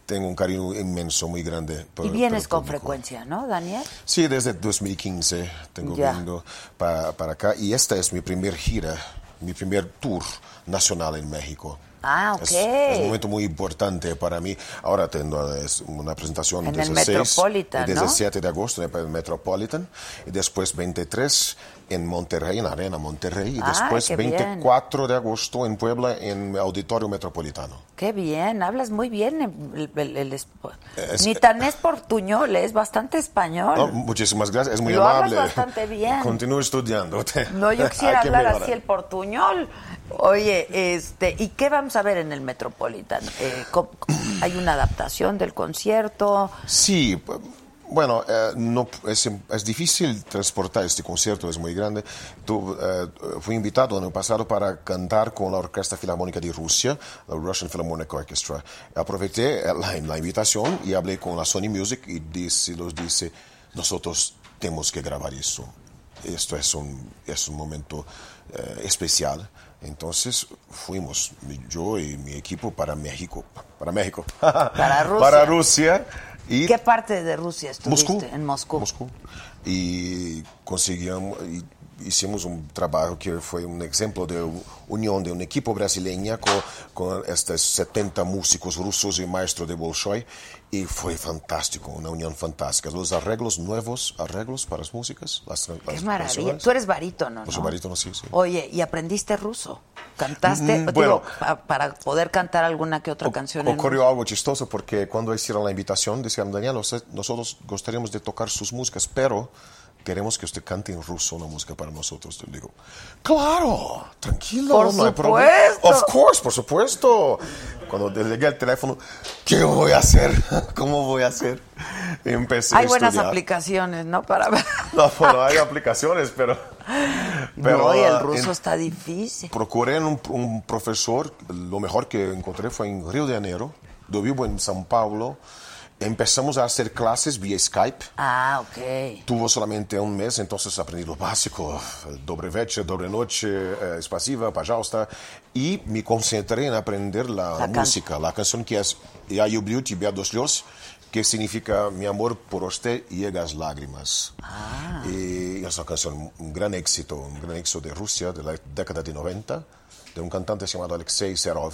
tengo un cariño inmenso, muy grande. por- Y vienes con frecuencia, ¿no, Daniel? Sí, desde 2015 tengo Ya. viendo para, para acá y esta es mi primer gira, mi primer tour nacional en México. Ah, ok. Es, es un momento muy importante para mí. Ahora tengo es una presentación En el 16 Metropolitan, y ¿no? 17 de agosto en el Metropolitan y después 23 en Monterrey, en Arena Monterrey y Ay, después qué bien. 24 de agosto en Puebla en Auditorio Metropolitano. Qué bien, hablas muy bien el, el- el Es- Ni tan es portuñol, es bastante español. No, muchísimas gracias, es muy Lo hablas amable. bastante bien. Continúo estudiando. No, yo quisiera hablar así el portuñol. Oye, este, ¿y qué vamos a ver en el Metropolitan? Eh, ¿cómo- cómo- ¿Hay una adaptación del concierto? Sí, bueno, eh, no, es, es difícil transportar este concierto, es muy grande. Tu- eh, fui invitado el año pasado para cantar con la Orquesta Filarmónica de Rusia, la Russian Philharmonic Orchestra. Aproveché eh, la, la invitación y hablé con la Sony Music y dice, los dice, nosotros tenemos que grabar eso. Esto es un, es un momento eh, especial. Entonces fuimos, yo y mi equipo, para México. Para México. Para Rusia. Para Rusia. Y ¿Qué parte de Rusia estuviste? Moscú. En Moscú. Y conseguimos, y hicimos un trabajo que fue un ejemplo de unión de un equipo brasileña con, con estos 70 músicos rusos y maestro de Bolshoi. Y fue fantástico, una unión fantástica. Los arreglos nuevos, arreglos para las músicas. Las, Qué las maravilla. Tú eres barítono, Pues ¿no? barítono, sí, sí. Oye, ¿y aprendiste ruso? ¿Cantaste? Mm, Digo, bueno. pa- para poder cantar alguna que otra canción en Ocurrió algo chistoso porque cuando hicieron la invitación decían, Daniel, nosotros gustaríamos de tocar sus músicas, pero queremos que usted cante en ruso una música para nosotros. Yo digo, claro, tranquilo, Por no hay problema. supuesto. Of course, por supuesto. Cuando llegué al teléfono, ¿qué voy a hacer? ¿Cómo voy a hacer? Empecé Hay a buenas estudiar. aplicaciones, ¿no? Para No, bueno, hay aplicaciones, pero... pero no, y el ah, ruso en- está difícil. Procuré un, un profesor, lo mejor que encontré fue en Río de Janeiro, yo vivo en São Paulo, empezamos a hacer clases vía Skype, Ah, ok. tuvo solamente un mes, entonces aprendí lo básico, dobre večer, dobre noche, eh, spasiva, pajausta, y me concentré en aprender la, La can- música, la canción que es Я люблю тебя до слез, que significa mi amor por usted llega a las lágrimas. Ah. Y es una canción, un gran éxito, un gran éxito de Rusia de la década de 90, de un cantante llamado Alexei Serov.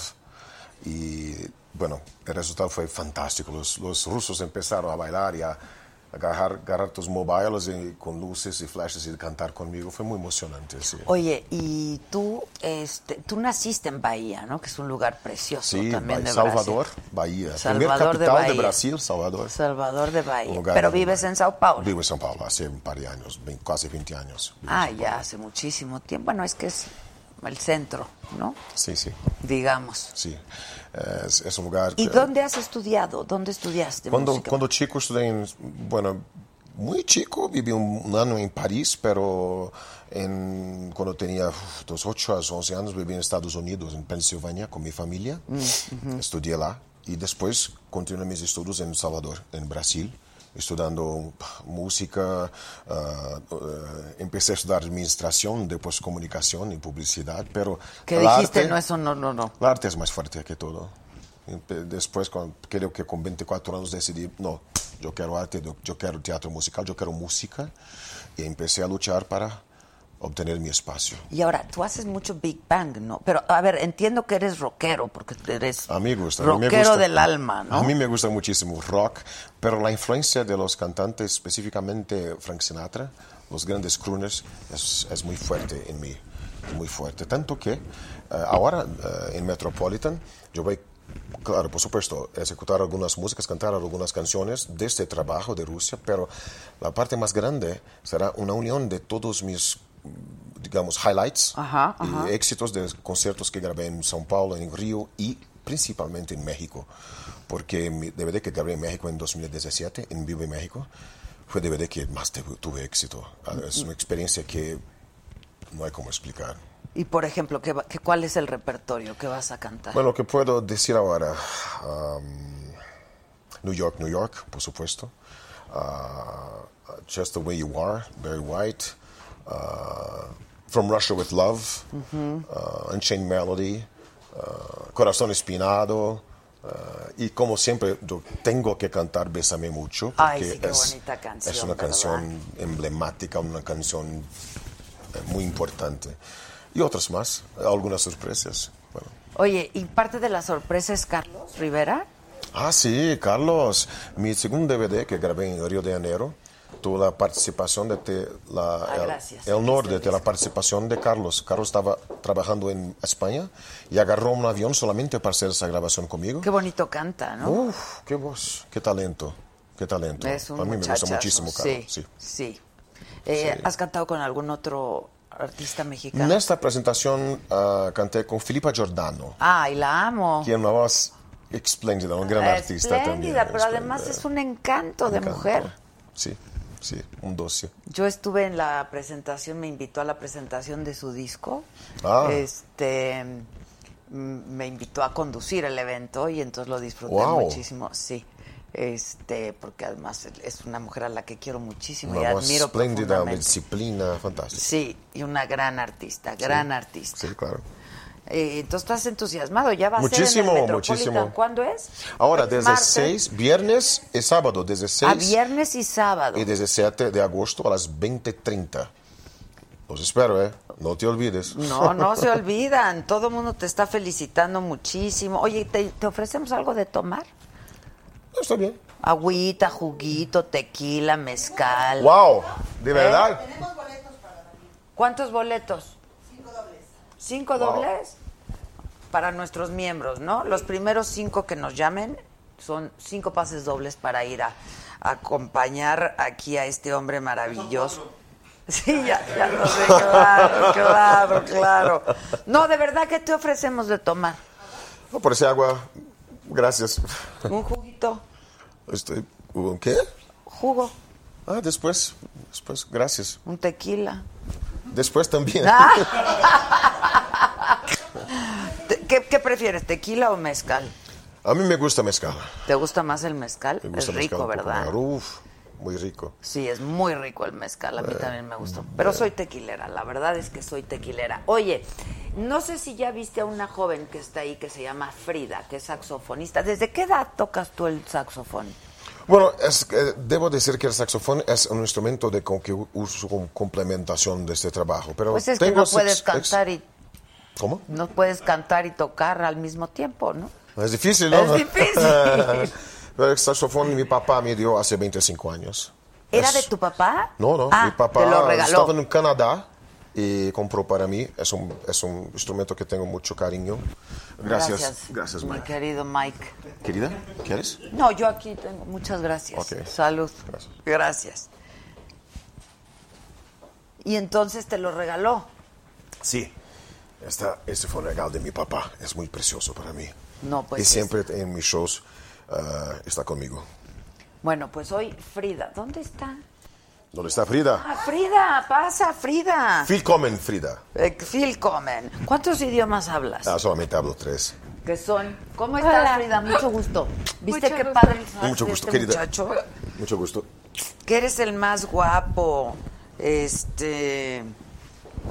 Y bueno, el resultado fue fantástico. Los, los rusos empezaron a bailar y a agarrar, agarrar tus mobiles y, con luces y flashes y cantar conmigo. Fue muy emocionante. Sí, Oye, y tú, este, tú naciste en Bahía, ¿no? Que es un lugar precioso Sí, también Bahía- de Salvador, Brasil. Bahía. Salvador Primer de capital de, Bahía. Brasil, Salvador. Salvador de Bahía. Pero vives bueno. en Sao Paulo. Vivo en São Paulo hace un par de años, casi 20 años. Ah, ya hace muchísimo tiempo. Bueno, es que es el centro, ¿no? Sí, sí, Digamos. sí. Es, es un lugar... ¿Y que- dónde has estudiado? ¿Dónde estudiaste Cuando, música? cuando chico estudié en, bueno, muy chico, viví un, un año en París, pero en, cuando tenía uf, dos 8 a 11 años viví en Estados Unidos, en Pensilvania, con mi familia. Mm, Estudié lá y después continué mis estudios en Salvador, en Brasil, estudiando música. ah, eh, empecé a estudiar administración, después comunicación y publicidad, pero el dijiste, arte- no, eso no, no, no. el arte es más fuerte que todo. Después, cuando- creo que con 24 años decidí, no, yo quiero arte, yo quiero teatro musical, yo quiero música. Y empecé a luchar para obtener mi espacio. Y ahora, tú haces mucho Big Bang, ¿no? Pero, a ver, entiendo que eres rockero, porque eres A mí me gusta. a mí me rockero gusta- del alma, ¿no? A mí me gusta muchísimo rock, pero la influencia de los cantantes, específicamente Frank Sinatra, los grandes crooners, es, es muy fuerte en mí. Muy fuerte. Tanto que eh, ahora eh, en Metropolitan yo voy, claro, por supuesto, a ejecutar algunas músicas, cantar algunas canciones de este trabajo de Rusia, pero la parte más grande será una unión de todos mis digamos, highlights Ajá, ajá. éxitos de conciertos que grabé en São Paulo, en Río y principalmente en México, porque mi DVD que grabé en México en 2017, en Vivo en México, fue DVD que más tuve, éxito. Ah, Es una experiencia que no hay cómo explicar. Y por ejemplo, ¿qué, qué- ¿cuál es el repertorio que vas a cantar? Bueno, lo que puedo decir ahora, um, New York, New York, por supuesto. Uh, Just the Way You Are, Barry White. Uh, From Russia with Love, Ujú. uh, Unchained Melody, uh, Corazón Espinado. y como siempre, yo tengo que cantar Bésame Mucho, porque Ay, sí, qué es, canción, es una ¿verdad? canción emblemática, una canción eh, muy importante. Y otras más, algunas sorpresas. Bueno. Oye, ¿y parte de la sorpresa es Carlos Rivera? Ah, sí, Carlos. Mi segundo DVD que grabé en Río de Janeiro tuvo la participación de te- la, Ah, el, gracias. el honor de, de la participación de Carlos. Carlos estaba trabajando en España y agarró un avión solamente para hacer esa grabación conmigo. Qué bonito canta, ¿no? Uf, qué voz, qué talento, qué talento. Es un A mí me gusta muchísimo Carlos. Sí, sí. sí. Eh, ¿Has cantado con algún otro artista mexicano? En esta presentación ah, canté con Filipa Giordano, Ay, la amo. es una voz espléndida, un gran artista también. Espléndida, pero además es un encanto de Encanto. mujer. Sí, sí, un doce. Yo estuve en la presentación, me invitó a la presentación de su disco. Ah. Este mm, me invitó a conducir el evento y entonces lo disfruté Wow. muchísimo, sí. Este, porque además es una mujer a la que quiero muchísimo y Una admiro espléndida, profundamente. disciplina fantástica. Sí, y una gran artista, gran Sí, artista. Sí, claro. Eh, entonces estás entusiasmado, ya va a Muchísimo, ser en el muchísimo. ¿Cuándo es? Ahora, Es desde martes. 6, viernes y sábado, desde 6 A viernes y sábado. y desde 7 de agosto a las 20.30. Los espero, ¿eh? No te olvides. No, no se olvidan. Todo el mundo te está felicitando muchísimo. Oye, ¿te, te ofrecemos algo de tomar? Está bien. Agüita, juguito, tequila, mezcal. ¡Wow! ¿De ¿Eh? verdad? ¿Cuántos boletos? Cinco dobles. ¿Cinco Wow. dobles? Para nuestros miembros, ¿no? Los primeros cinco que nos llamen son cinco pases dobles para ir a, a acompañar aquí a este hombre maravilloso. Sí, ya, ya lo sé, claro, claro, claro. No, de verdad, ¿qué te ofrecemos de tomar? No, por ese agua, gracias. Un juguito, Estoy, ¿un ¿Qué? jugo, Ah, después, después, gracias. un tequila. Después también. Te- ¿Qué, qué prefieres, tequila o mezcal? A mí me gusta mezcal. ¿Te gusta más el mezcal? Me gusta es rico, ¿verdad? Uf, muy rico. Sí, es muy rico el mezcal, a mí Eh, también me gustó. Pero soy tequilera, la verdad es que soy tequilera. Oye, no sé si ya viste a una joven que está ahí que se llama Frida, que es saxofonista. ¿Desde qué edad tocas tú el saxofón? Bueno, es, que debo decir que el saxofón es un instrumento de con que uso como complementación de este trabajo. Pero Pues es que tengo no puedes cantar y ¿Cómo? no puedes cantar y tocar al mismo tiempo, ¿no? Es difícil, ¿no? Es difícil. Pero el saxofón mi papá me dio hace 25 años. ¿Era Es- de tu papá? No, no, Ah, mi papá te lo regaló. estaba en Canadá y compró para mí. Es un, es un instrumento que tengo mucho cariño. Gracias. Gracias, mi Mike. querido Mike. Querida, ¿quieres? No, yo aquí tengo. Muchas gracias. Ok. Salud. Gracias. Y entonces te lo regaló. Sí. Esta, este fue un regalo de mi papá. Es muy precioso para mí. No, pues y es- siempre en mis shows ah, está conmigo. Bueno, pues hoy Frida. ¿Dónde está? ¿Dónde está Frida? Ah, Frida, pasa, Frida. Willkommen, Frida. Eh, Willkommen. ¿Cuántos idiomas hablas? Ah, solamente hablo tres. Que son. ¿Cómo estás, Hola. Frida? Mucho gusto. ¿Viste Mucho qué gusto. padre Mucho de gusto, este querida. muchacho? Mucho gusto. Que eres el más guapo. Este.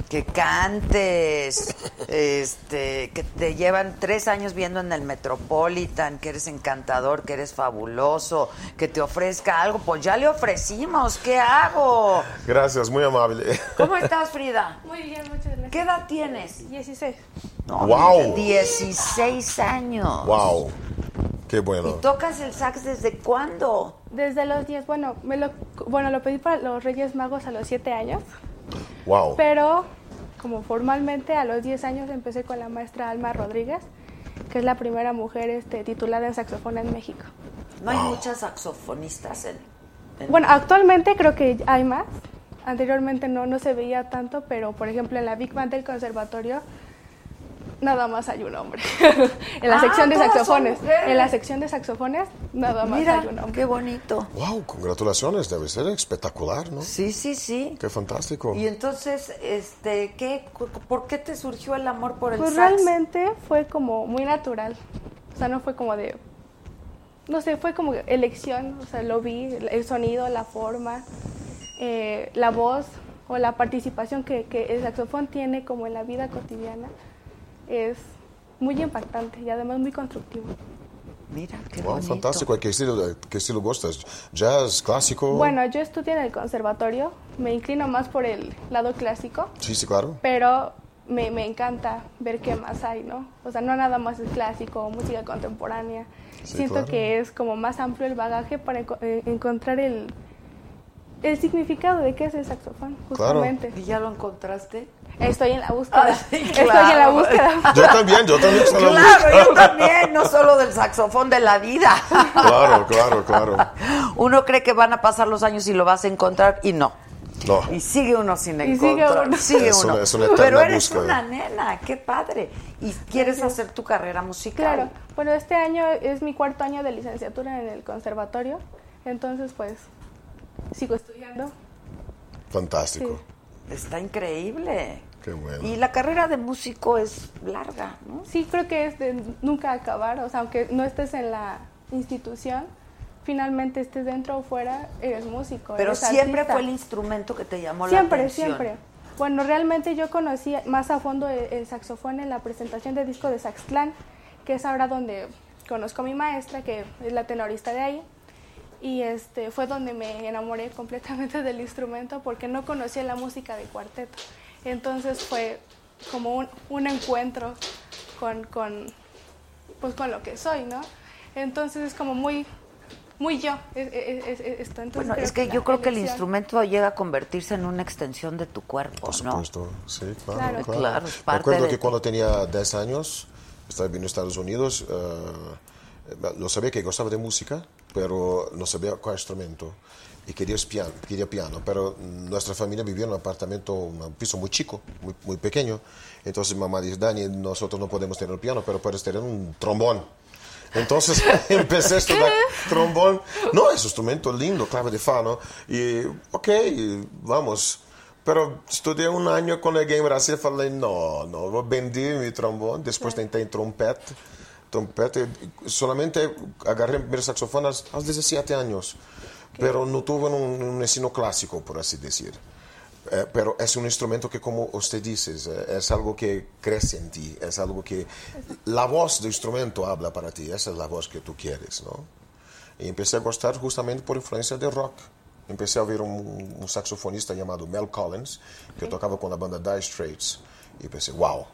Que cantes. Este. Que te llevan tres años viendo en el Metropolitan. Que eres encantador, que eres fabuloso. Que te ofrezca algo. Pues ya le ofrecimos. ¿Qué hago? Gracias, muy amable. ¿Cómo estás, Frida? Muy bien, muchas gracias. ¿Qué edad tienes? 16. No, Wow. 16 años. Wow. Qué ¿Y bueno. tocas el sax desde cuándo? Desde los 10, bueno, me lo, bueno, lo pedí para los Reyes Magos a los 7 años, Wow. pero como formalmente a los 10 años empecé con la maestra Alma Rodríguez, que es la primera mujer este, titulada en saxofón en México. No hay muchas saxofonistas en... en- Bueno, actualmente creo que hay más. Anteriormente no, no se veía tanto, pero por ejemplo en la Big Band del Conservatorio nada más hay un hombre. en la Ah, sección de saxofones. En la sección de saxofones, nada más Mira, hay un hombre. qué bonito. Wow, congratulaciones, debe ser espectacular, ¿no? Sí, sí, sí. Qué fantástico. Y entonces, este, ¿qué, ¿por qué te surgió el amor por el Pues sax? realmente fue como muy natural. O sea, no fue como de. No sé, fue como elección. O sea, lo vi, el sonido, la forma, eh, la voz o la participación que, que el saxofón tiene como en la vida cotidiana es muy impactante y además muy constructivo. Mira, qué Wow, bonito. fantástico. ¿Qué estilo, ¿Qué estilo gustas? ¿Jazz, clásico? Bueno, yo estudié en el conservatorio, me inclino más por el lado clásico, Sí, sí, claro. pero me, me encanta ver qué más hay, ¿no? O sea, no nada más es clásico o música contemporánea. Sí, Siento claro. que es como más amplio el bagaje para enco- eh, encontrar el, el significado de qué es el saxofón, Claro. justamente. ¿Y ya lo encontraste? Estoy en la búsqueda. Ah, sí, Estoy en la claro. búsqueda. Yo también, yo también. estoy en la Claro, música. yo también, no solo del saxofón de la vida. Claro, claro, claro. Uno cree que van a pasar los años y lo vas a encontrar y no. No. Y sigue uno sin Y sigue encontrar. uno. sigue Es uno. una- es una eterna Pero eres búsqueda. una nena, qué padre. Y quieres hacer tu carrera musical. Claro. Bueno, este año es mi cuarto año de licenciatura en el conservatorio, entonces pues sigo estudiando. Fantástico. Está increíble. Qué bueno. Y la carrera de músico es larga, ¿no? Sí, creo que es de nunca acabar, o sea, aunque no estés en la institución, finalmente estés dentro o fuera, eres músico. Pero eres siempre artista. fue el instrumento que te llamó Siempre, la atención. siempre. Bueno, realmente yo conocí más a fondo el, el saxofón en la presentación de disco de Saxtlán, que es ahora donde conozco a mi maestra, que es la tenorista de ahí. Y este fue donde me enamoré completamente del instrumento porque no conocía la música de cuarteto. Entonces fue como un, un encuentro con, con, pues con lo que soy, ¿no? Entonces es como muy, muy yo es- es- es- es- esto. Entonces Bueno, es que yo creo que el instrumento llega a convertirse en una extensión de tu cuerpo, Por ¿no? supuesto, sí, claro. Claro. Claro, Claro, es Me parte acuerdo de que ti. cuando tenía 10 años, estaba viviendo en Estados Unidos, eh, lo sabía que gustaba de música, pero no sabía cuál instrumento. Y quería piano, quería piano, pero nuestra familia vivía en un apartamento, un piso muy chico, muy, muy pequeño. Entonces mamá dice, Dani, nosotros no podemos tener piano, pero puedes tener un trombón. Entonces empecé a estudiar trombón. No, es un instrumento lindo, clave de fa, ¿no? Y, ok, vamos. Pero estudié un año quando cheguei em Brasil falei, não, não, vou vender meu trombone. Depois tentei trompete. Trompete, solamente agarré primeiro saxofone aos, aos 17 anos. Pero não tuve um, um ensino clássico, por assim dizer. Eh, pero es un instrumento que, como usted dice, es, eh, es algo que crece en ti, es algo que la voz del instrumento habla para ti, esa es la voz que tú quieres, ¿no? Y empecé a gustar justamente por influencia del rock. Empecé a ver un, un saxofonista llamado Mel Collins, que tocaba con la banda Dire Straits, y pensé, wow.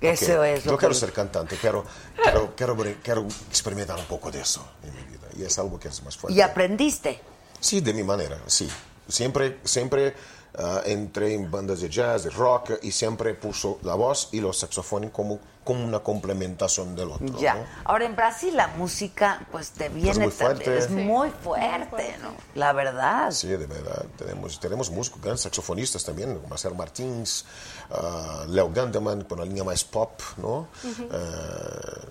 Eso ok, es lo Yo quiero que- ser cantante, pero quiero, quiero, ver- quiero experimentar un poco de eso en mi vida. Y es algo que es más fuerte. Y aprendiste. Sí, de mi manera, sí. Siempre, siempre ah, entré en bandas de jazz, de rock, y siempre puso la voz y los saxofones como, como una complementación del otro. Ya. ¿no? Ahora en Brasil la música pues te viene muy también, fuerte. es Sí. muy fuerte, ¿no? La verdad. Sí, de verdad. Tenemos, tenemos músicos, grandes saxofonistas también, como Marcelo Martins, ah, Leo Gandeman, con la línea más pop, ¿no? Ah,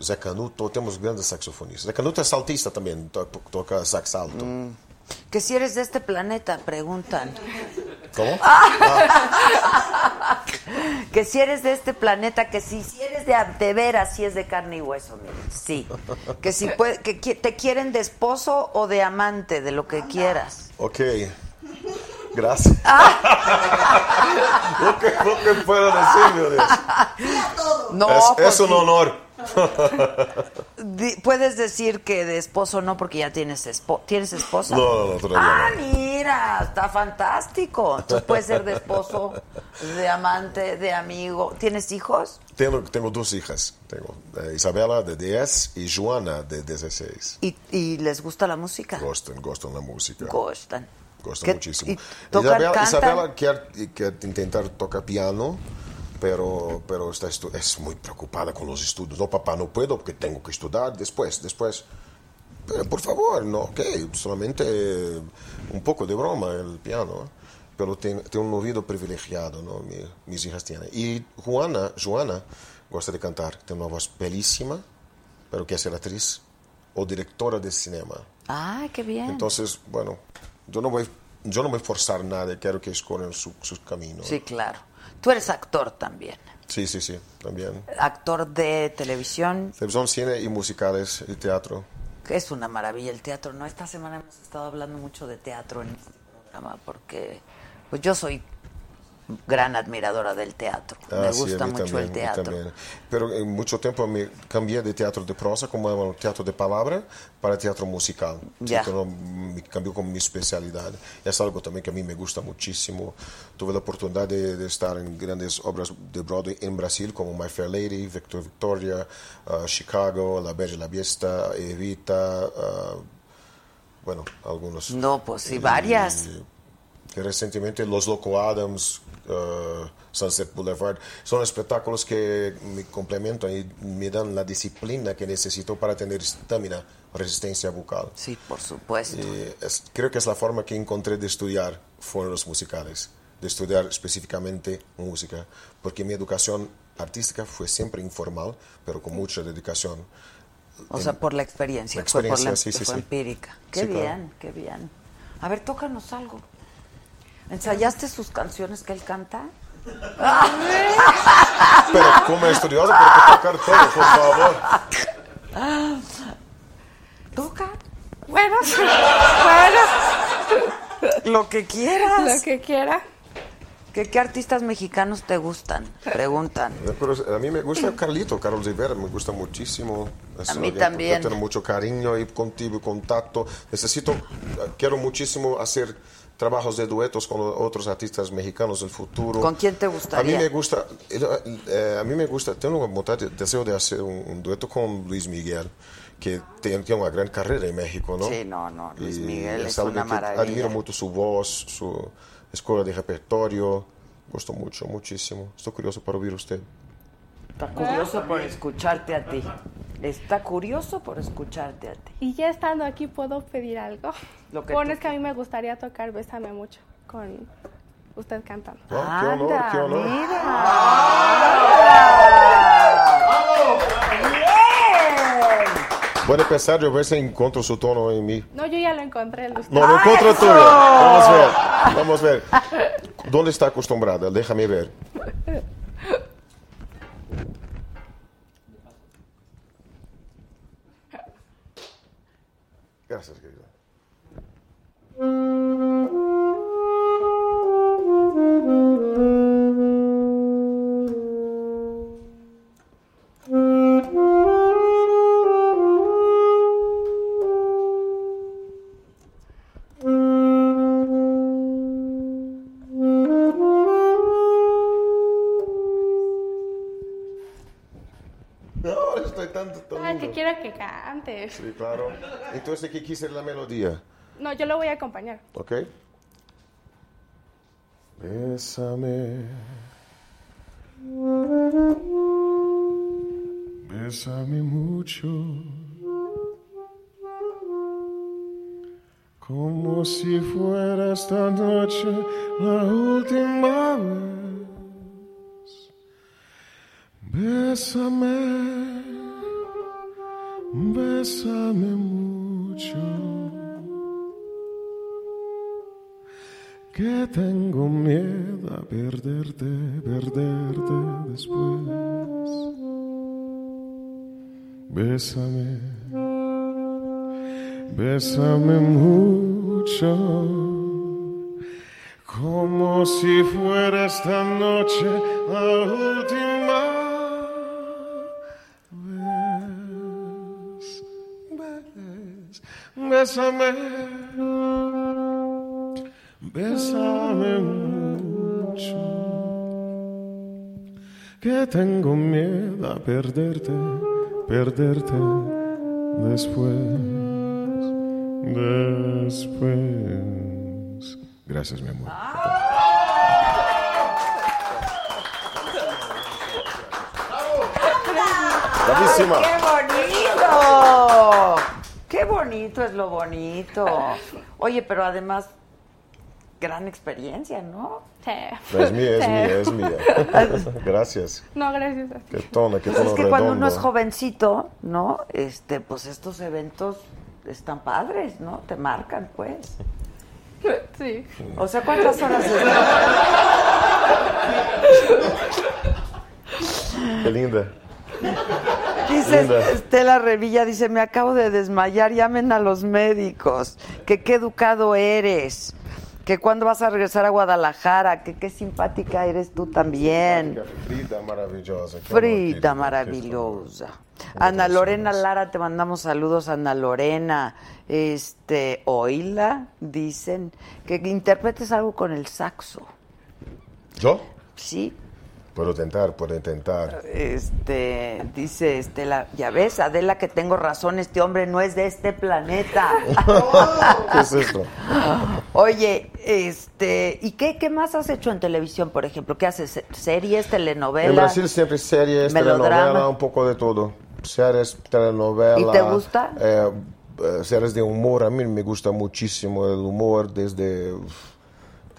Zé Canuto, temos grandes saxofonistas. Zé Canuto es saltista también, to- toca sax alto. Que si eres de este planeta, preguntan. ¿Cómo? Que si eres de este planeta, que si, si eres de, de veras, si es de carne y hueso, mire. Sí. Que si puede, que te quieren de esposo o de amante, de lo que quieras. Ok. Gracias. lo, que, lo que puedo decir, Deus. No, es, pues es un sí. honor. Puedes decir que de esposo no porque ya tienes espo tienes esposa. No, no, no, todavía Ah, no. mira, está fantástico. Entonces puedes ser de esposo, de amante, de amigo. ¿Tienes hijos? Tengo, tengo dos hijas. Tengo eh, Isabela, de 10, y Joana, de 16. ¿Y, y les gusta la música? Gostan, gostan la música. Gustan. Gostan ¿Qué- muchísimo. tocan, Isabela? Isabela quiere, quiere intentar tocar piano, pero, pero está es muy preocupada con los estudios. No, papá, no puedo porque tengo que estudiar después, después. Pero, por favor, no, ok, solamente eh, un poco de broma el piano. Pero tiene, tiene un oído privilegiado, ¿no? Mi- mis hijas tienen. Y Juana, Joana, gosta de cantar, tiene una voz bellísima, pero quiere ser actriz o directora de cinema. Ay, qué bien. Entonces, bueno, yo no voy, yo no voy a forzar nada, quiero que escojan su, sus caminos. Sí, claro. Tú eres actor también. sí, sí, sí, también. Actor de televisión, Televisión, cine y musicales y teatro. es una maravilla el teatro, ¿no? Esta semana hemos estado hablando mucho de teatro en este programa porque pues yo soy gran admiradora del teatro. Ah, Me sí, gusta mí mucho también, el teatro. Pero en mucho tiempo me cambié de teatro de prosa, como teatro de palabra, para teatro musical. Sí, Ya. no- me cambió como mi especialidad. Es algo también que a mí me gusta muchísimo. Tuve la oportunidad de, de estar en grandes obras de Broadway en Brasil, como My Fair Lady, Victor Victoria, ah, Chicago, La Bella y la Bestia, Evita, ah, bueno, algunos. No, pues sí, varias. Y- que recientemente Los Loco Adams, uh, Sunset Boulevard, son espectáculos que me complementan y me dan la disciplina que necesito para tener estamina, resistencia vocal. Sí, por supuesto. Y es- creo que es la forma que encontré de estudiar los musicales, de estudiar específicamente música, porque mi educación artística fue siempre informal, pero con mucha dedicación. O sea, por la experiencia, La fue por la experiencia, sí, sí, fue sí. empírica. Qué bien, claro. qué bien. A ver, tócanos algo. ¿Ensayaste sus canciones que él canta? Pero como tengo que tocar todo, por favor. ¿Toca? Bueno, bueno. Lo que quieras. Lo que quiera. ¿Qué, qué artistas mexicanos te gustan? Preguntan. Pero a mí me gusta Carlito, Carlos Rivera, me gusta muchísimo. Es A mí también. Tengo mucho cariño y contigo, contacto. Necesito, quiero muchísimo hacer trabajos de duetos con otros artistas mexicanos del futuro. ¿Con quién te A gustaría? mí me gusta, eh, a mí me gusta, tengo vontade- deseo de hacer un, un dueto con Luis Miguel, que tiene, tiene una gran carrera en México, ¿no? Sí, no, no, Luis Y Miguel es algo una maravilla. Admiro mucho su voz, su escuela de repertorio. Gusto mucho, muchísimo. Estoy curioso para oír usted. Está curioso por escucharte a ti. Está curioso por escucharte a ti. Y ya estando aquí, ¿puedo pedir algo? Lo que bueno, tú es que a mí me gustaría tocar Bésame mucho con usted cantando. Ah, qué honor, Anda, qué honor. Puede pensar, yo a ver si encuentro su tono en mí. No, yo ya lo encontré. el. No, lo encuentro tuyo. Vamos a ver, vamos a ver. ¿Dónde está acostumbrada? Déjame ver. Gracias, querida. Que cante. Sí, claro. Entonces, ¿qué quise la melodía? No, yo lo voy a acompañar. ¿Ok? Bésame. Bésame mucho. Como si fuera esta noche la última vez. Bésame. Bésame mucho. que tengo miedo a perderte, perderte después. Bésame, bésame mucho, como si fuera esta noche la última Bésame. Bésame mucho, que tengo miedo a perderte, perderte después, después. Gracias, mi amor. Bravísima. ¡Qué bonito! ¡Qué bonito es lo bonito! Oye, pero además, gran experiencia, ¿no? Sí. Es mía, es Sí. mía, es mía. Gracias. No, gracias a ti. Qué tono, qué Pues tono es que cuando uno es jovencito, ¿no? Este, pues estos eventos están padres, ¿no? Te marcan, pues. Sí. O sea, ¿cuántas horas Qué linda. Dice. Estela Revilla, dice, me acabo de desmayar, llamen a los médicos, que qué educado eres, que cuándo vas a regresar a Guadalajara, que qué simpática eres tú también. Frida maravillosa. Frida maravillosa. Ana Lorena Lara, te mandamos saludos, Ana Lorena. Este, oíla, dicen, que interpretes algo con el saxo. ¿Yo? Sí, Puedo intentar, puedo intentar. Este, dice Estela, ya ves, Adela, que tengo razón, este hombre no es de este planeta. ¿Qué es esto? Oye, este, ¿y qué, qué más has hecho en televisión, por ejemplo? ¿Qué haces? ¿Series, telenovelas? En Brasil siempre series, Melodrama. telenovela, un poco de todo. Series, telenovela. ¿Y te gusta? eh, eh, series de humor, a mí me gusta muchísimo el humor desde...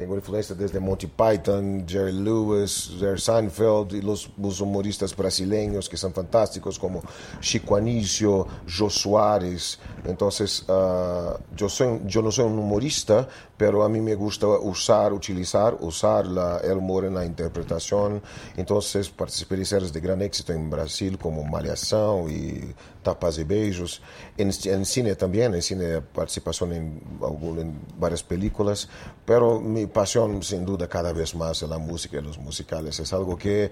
uf, tengo influencia desde Monty Python, Jerry Lewis, Jerry Seinfeld y los, los humoristas brasileños que son fantásticos como Chico Anísio, Jô Soares. Entonces, ah, yo, soy, yo no soy un humorista, pero a mí me gusta usar, utilizar, usar la, el humor en la interpretación. Entonces, participé de series de gran éxito en Brasil como Malhação y Tapas y Beijos. En, en cine también, en cine participación en, en varias películas, pero mi pasión sin duda cada vez más es la música y los musicales. Es algo que eh,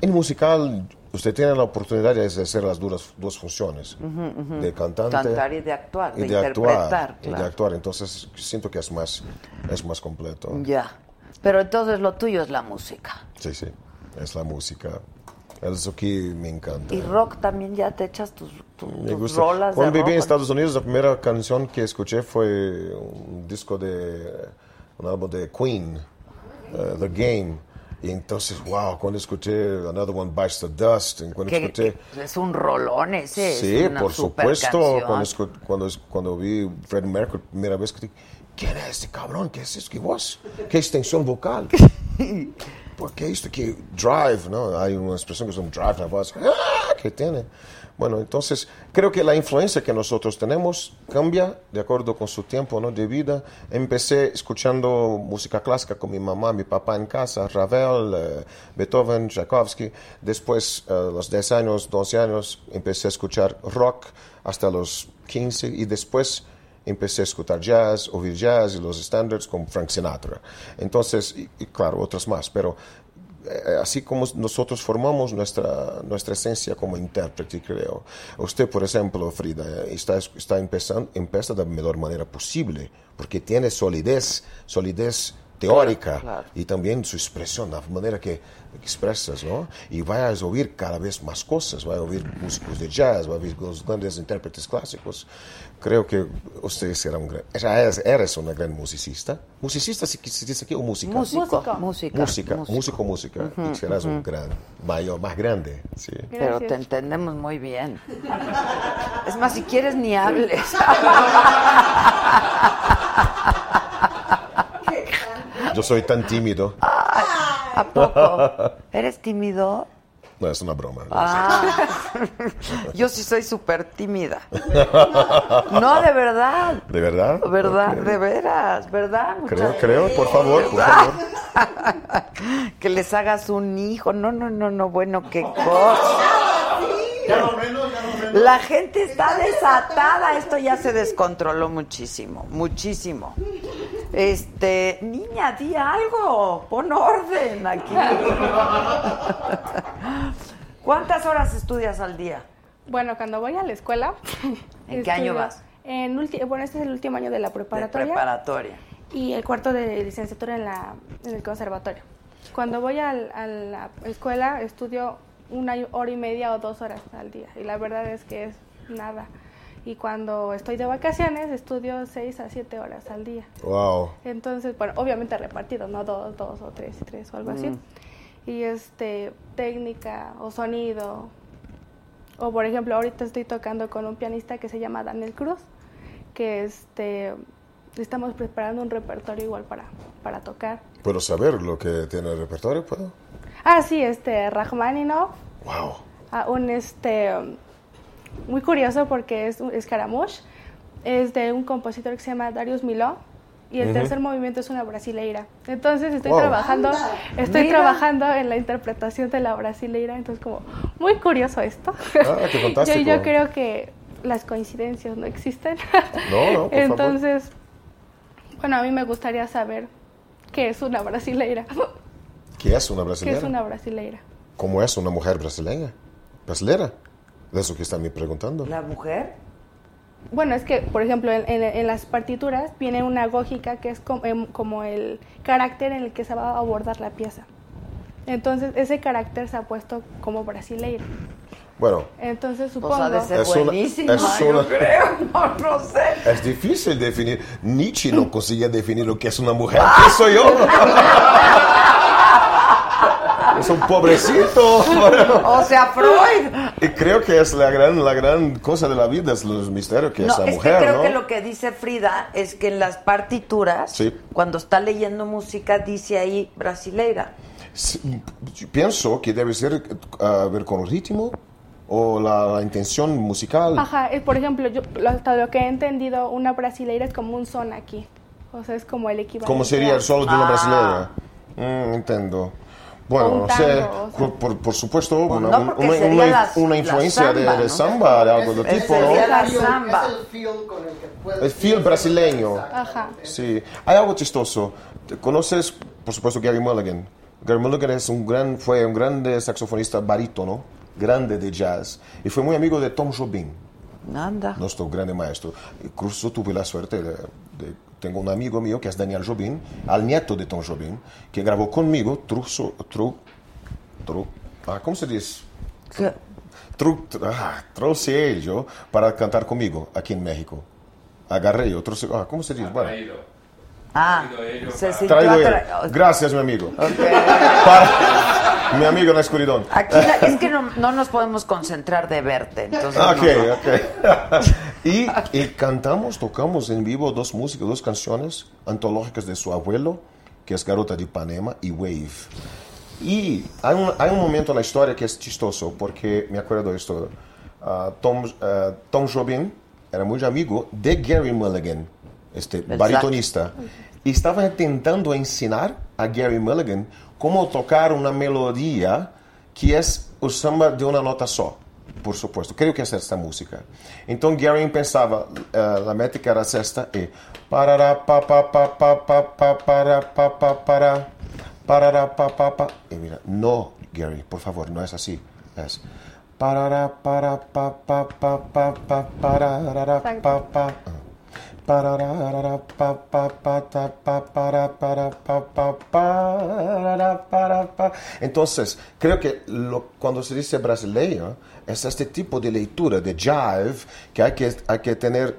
en musical usted tiene la oportunidad de hacer las duras, dos funciones, de cantante Cantar y de actuar, y de, de actuar, interpretar. y de claro. actuar. Entonces siento que es más, es más completo. Ya. Pero entonces lo tuyo es la música. Sí, sí, es la música. Eso que me encanta. Y rock también ya te echas tus, tu- Me tus gusta. rolas Cuando de viví en. Estados Unidos, la primera canción que escuché fue un disco de un álbum de Queen, eh, The Game. Y entonces, wow, cuando escuché Another One Bites the Dust, cuando escuché... es un rolón ese. es Sí, una por supuesto. Cuando, cuando, es- cuando vi Freddie Mercury primera vez, que dije, ¿quién es este cabrón? ¿Qué es eso? ¿Qué voz? ¿Qué extensión vocal? Porque esto que drive, ¿no? Hay una expresión que es un drive en la voz ¡ah! que tiene. Bueno, entonces creo que la influencia que nosotros tenemos cambia de acuerdo con su tiempo ¿no? de vida. Empecé escuchando música clásica con mi mamá, mi papá en casa, Ravel, eh, Beethoven, Tchaikovsky. Después, a los 10 años, 12 años, empecé a escuchar rock hasta los 15 y después empecé a escuchar jazz, oír jazz y los estándares con Frank Sinatra. Entonces, y, claro, otros más, pero eh, así como nosotros formamos nuestra, nuestra esencia como intérprete, creo. Usted, por ejemplo, Frida, está, está empezando, empieza de la mejor manera posible, porque tiene solidez, solidez teórica Claro, claro. y también su expresión, la manera que expresas, ¿no? Y vas a oír cada vez más cosas, vas a oír músicos de jazz, vas a oír los grandes intérpretes clásicos. Creo que usted será un gran, ya eres, eres una gran musicista. Musicista se, se dice aquí o música. Músico, música. Música, músico, música. Ujú, y serás un ujú. gran, mayor, más grande. Sí. Pero te entendemos muy bien. Es más, si quieres ni hables. Yo soy tan tímido. ¿A poco? ¿Eres tímido? No, es una broma. Ah, yo sí soy súper tímida. No, de verdad. ¿De verdad? ¿Verdad? Ok. De veras, ¿verdad? Creo, creo, por favor, por favor. que les hagas un hijo. No, no, no, no, bueno, qué cosa. La gente está desatada. Esto ya se descontroló muchísimo, muchísimo. Este, niña, di algo. Pon orden aquí. ¿Cuántas horas estudias al día? Bueno, cuando voy a la escuela. ¿En qué año vas? En bueno, este es el último año de la De preparatoria. preparatoria. y el cuarto de licenciatura en, la, en el conservatorio. Cuando voy al- a la escuela estudio una hora y media o dos horas al día y la verdad es que es nada. Y cuando estoy de vacaciones estudio seis a siete horas al día. Wow. Entonces, bueno, obviamente repartido, no dos, dos o tres tres o algo así. Mm. Y este, técnica o sonido. O por ejemplo, ahorita estoy tocando con un pianista que se llama Daniel Cruz, que este estamos preparando un repertorio igual para, para tocar. ¿Puedo saber lo que tiene el repertorio? ¿Puedo? Ah, sí, este, Rachmaninoff, Wow. ah, un este, um, muy curioso porque es un Scaramouche, es de un compositor que se llama Darius Milhaud. Y el tercer movimiento es una brasileira. Entonces estoy Wow. trabajando, estoy Mira. trabajando en la interpretación de la brasileira. Entonces como muy curioso esto. Ah, qué fantástico. yo, yo creo que las coincidencias no existen. No, no, por favor. Entonces, bueno, a mí me gustaría saber qué es una brasileira. ¿Qué es una ¿Qué brasileña? es una brasileira? ¿Cómo es una mujer brasileña? ¿Brasilera? De eso que están me preguntando. ¿La mujer? Bueno, es que, por ejemplo, en, en- en las partituras viene una gógica que es com- em, como el carácter en el que se va a abordar la pieza. Entonces, ese carácter se ha puesto como brasileiro. Bueno, Entonces, Pues supongo... ser Es una- buenísima, es yo una- creo. No, no sé. es difícil definir. Nietzsche no conseguía definir lo que es una mujer. ¿Qué soy yo? es un pobrecito. O sea, Freud. Y creo que es la gran, la gran cosa de la vida, es los misterios que No, es la es mujer, que creo ¿no? que lo que dice Frida es que en las partituras, Sí. cuando está leyendo música, dice ahí brasileira. Sí, pienso que debe ser a ver con el ritmo o la, la intención musical. Ajá, por ejemplo, yo hasta lo que he entendido, una brasileira es como un son aquí. O sea, es como el equivalente. ¿Cómo sería el solo de una Ah. brasileña? Mm, entiendo. Bueno, o sea. por, por- por supuesto, una, no, una- sería una- las- una la influencia de, samba, de ¿no? samba, de algo de tipo, sería ¿no? la feel- samba. Es el feel con el que puedes... El feel brasileño. Ajá. Sí, hay algo chistoso. ¿Te ¿Conoces, por supuesto, Gary Mulligan? Gary Mulligan es un gran, fue un grande saxofonista barítono, grande de jazz, y fue muy amigo de Tom Jobim, nuestro grande maestro. Incluso tuve la suerte de, de- tengo un amigo mío que es Daniel Jobim, al nieto de Tom Jobim, que grabó conmigo Truso, tru, tru, ah, ¿cómo se dice? Tru, tru- ah, trouxe ele yo para cantar conmigo aquí en México. Agarré yo, trouxe, ah, ¿cómo se dice? Bueno, Ah, se para- sintió atra- Gracias, mi amigo. Para- mi amigo en la escuridón. Aquí la- es que no, no nos podemos concentrar de verte. Entonces Ok, no. ok. Y, y cantamos, tocamos en vivo dos músicas, dos canciones antológicas de su abuelo, que es Garota de Ipanema y Wave. Y hay un, hay un momento en la historia que es chistoso, porque me acuerdo de esto. Ah, Tom, ah, Tom Jobim era muy amigo de Gary Mulligan, este Exacto. baritonista. Y estaba intentando enseñar a Gary Mulligan cómo tocar una melodía que es o samba de una nota só, por supuesto. Creo que es esta música. Entonces Gary pensaba, eh, la métrica era esta, y parará, pa, pa, pa, pa, pa, pa, para, pa, pa, para, parará, pa, pa, pa. Y mira, no, Gary, por favor, no es así. Es parará, para, pa, pa, pa, pa, pa, parará, pa, pa. Parará, pa, pa, pa, ta, pa, para, para, pa, pa, parará, para, pa. Entonces, creo que lo- cuando se dice brasileño, es este tipo de lectura, de jive, que hay que, hay que tener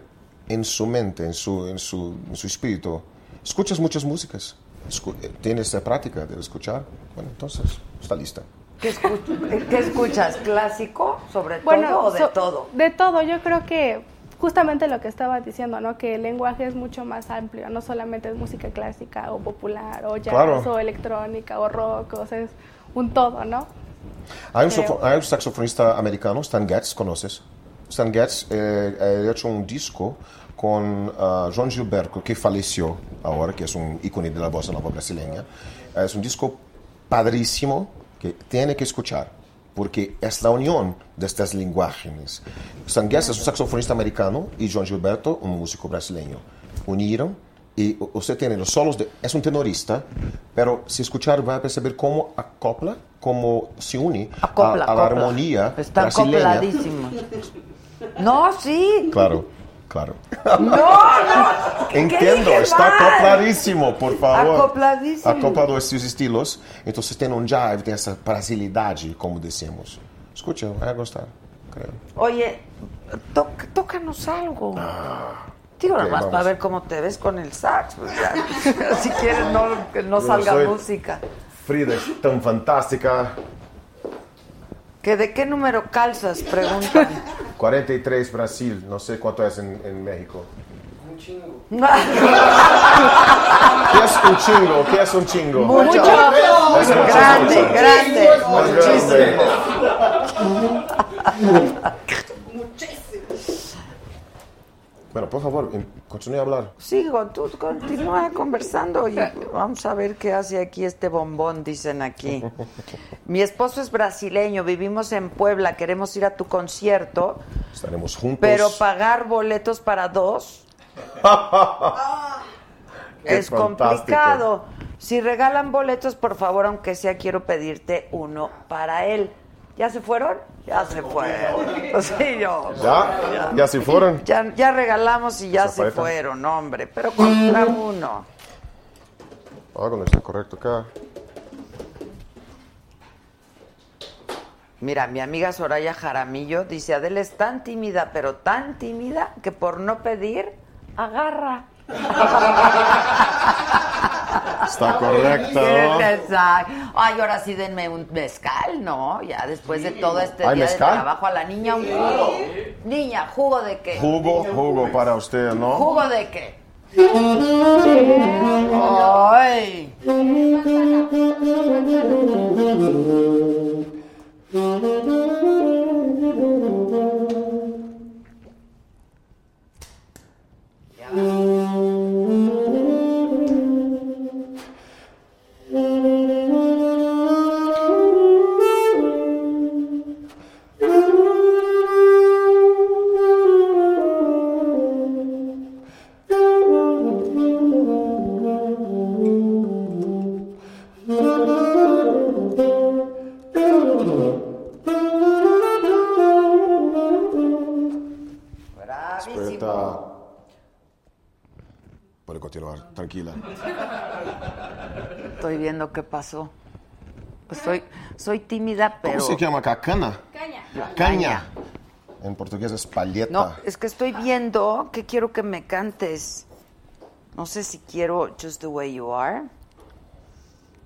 en su mente, en su, en su, en su espíritu. Escuchas muchas músicas, Escu- eh, tienes esa práctica de escuchar, bueno, entonces está lista. ¿Qué, escuch- qué escuchas? ¿Clásico sobre Bueno, todo o de so- todo? De todo, yo creo que justamente lo que estaba diciendo, ¿no? Que el lenguaje es mucho más amplio, no solamente es música clásica o popular o jazz Claro. o electrónica o rock, o sea, es un todo, ¿no? Hay un, sofo- hay un saxofonista americano, Stan Getz, ¿conoces? Stan Getz eh, ha hecho un disco con ah, João Gilberto, que falleció ahora, que es un ícono de la bossa nova brasileña. Es un disco padrísimo que tiene que escuchar, porque es la unión de estas lenguajes. Stan Getz es un saxofonista americano y João Gilberto, un músico brasileño. Unieron y usted tiene los solos de... Es un tenorista, pero si escuchar va a percibir cómo acopla, cómo se une a- Acopla, a, la acopla. armonía Está brasileña. acopladísimo. No, sí. Claro, claro. No, no. ¿Qué- qué Entiendo, está mal? acopladísimo, por favor. Acopladísimo. Acoplado a esses estilos. Entonces tem um jive, tem essa brasilidade, como decimos. Escucha, vai gostar, creo. Oye, to- tócanos algo. Digo, ok, nada más vamos. para ver cómo te ves con el sax. pues ya. si quieres, no, que no Yo salga soy- música. Frida es tan fantástica. ¿Que ¿De qué número calzas? Preguntan. 43 Brasil, no sé cuánto es en, en México. chingo. ¿Qué es un chingo? ¿Qué es un chingo? Mucho. Es mucho, Grande, mucho. grande. Muchísimo. Muchísimo. Bueno, por favor, continúe a hablar. Sigo, tú continúa conversando y vamos a ver qué hace aquí este bombón, dicen aquí. Mi esposo es brasileño, vivimos en Puebla, queremos ir a tu concierto, Estaremos juntos. pero pagar boletos para dos es fantástico. complicado. Si regalan boletos, por favor, aunque sea, quiero pedirte uno para él. ¿Ya se fueron? Ya se fueron. Sí, yo. ¿Ya? ¿Ya se fueron? Ya, ya regalamos y ya se fueron, hombre. Pero compra uno. Algo no está correcto acá. Mira, mi amiga Soraya Jaramillo dice, Adela es tan tímida, pero tan tímida, que por no pedir, agarra. Está correcto. Exacto. Ay, ahora sí denme un mezcal, ¿no? Ya después de todo este ¿Hay día mezcal? de trabajo, a la niña un jugo. Niña, ¿jugo de qué? Jugo, jugo para usted, ¿no? ¿Jugo de qué? Ay. Bravísimo. Tranquila. Estoy viendo qué pasó. Soy, soy tímida, pero... ¿Cómo se llama acá? Cana. Caña. Caña. En portugués es palheta. No, es que estoy viendo que quiero que me cantes. No sé si quiero Just the Way You Are.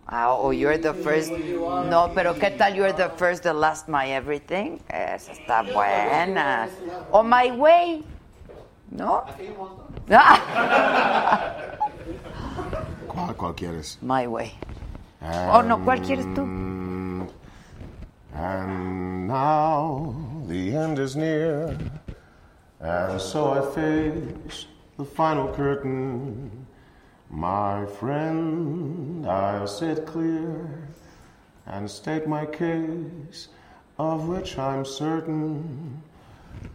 Ah, o You're the First. No, pero ¿qué tal You're the First, the Last, My Everything? Esa está buena. O My Way. ¿No? Ah. ¿Cuál, quieres? My Way. Oh, no, ¿cuál quieres tú? And now the end is near, and so I face the final curtain. My friend, I'll sit clear and state my case, of which I'm certain.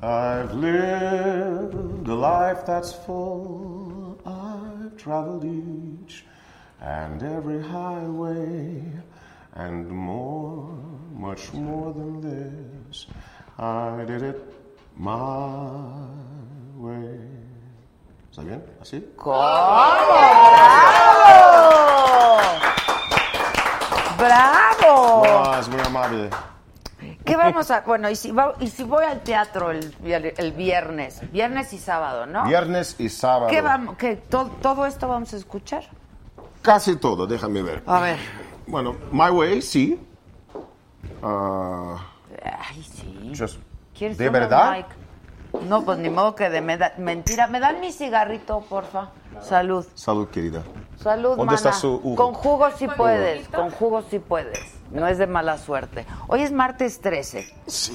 I've lived a life that's full. I've traveled each and every highway, and more, much more than this. I did it my way. ¿Está bien? ¿Así? ¿Cómo? ¡Bravo! ¡Bravo! No, es muy amable. ¿Qué vamos a...? Bueno, y si, va- y si voy al teatro el, el viernes, viernes y sábado, ¿no? Viernes y sábado. ¿Qué vamos, qué, to- todo esto vamos a escuchar? Casi todo, déjame ver. A ver. Bueno, My Way, sí. Ah, Ay, sí. just- ¿Quieres ¿De verdad? No, pues ni modo que de meda- mentira. ¿Me dan mi cigarrito, porfa? Salud. Salud, querida. Salud, ¿Dónde mana. está su? Con jugo sí puedes, con jugo sí puedes. No es de mala suerte. Hoy es martes 13.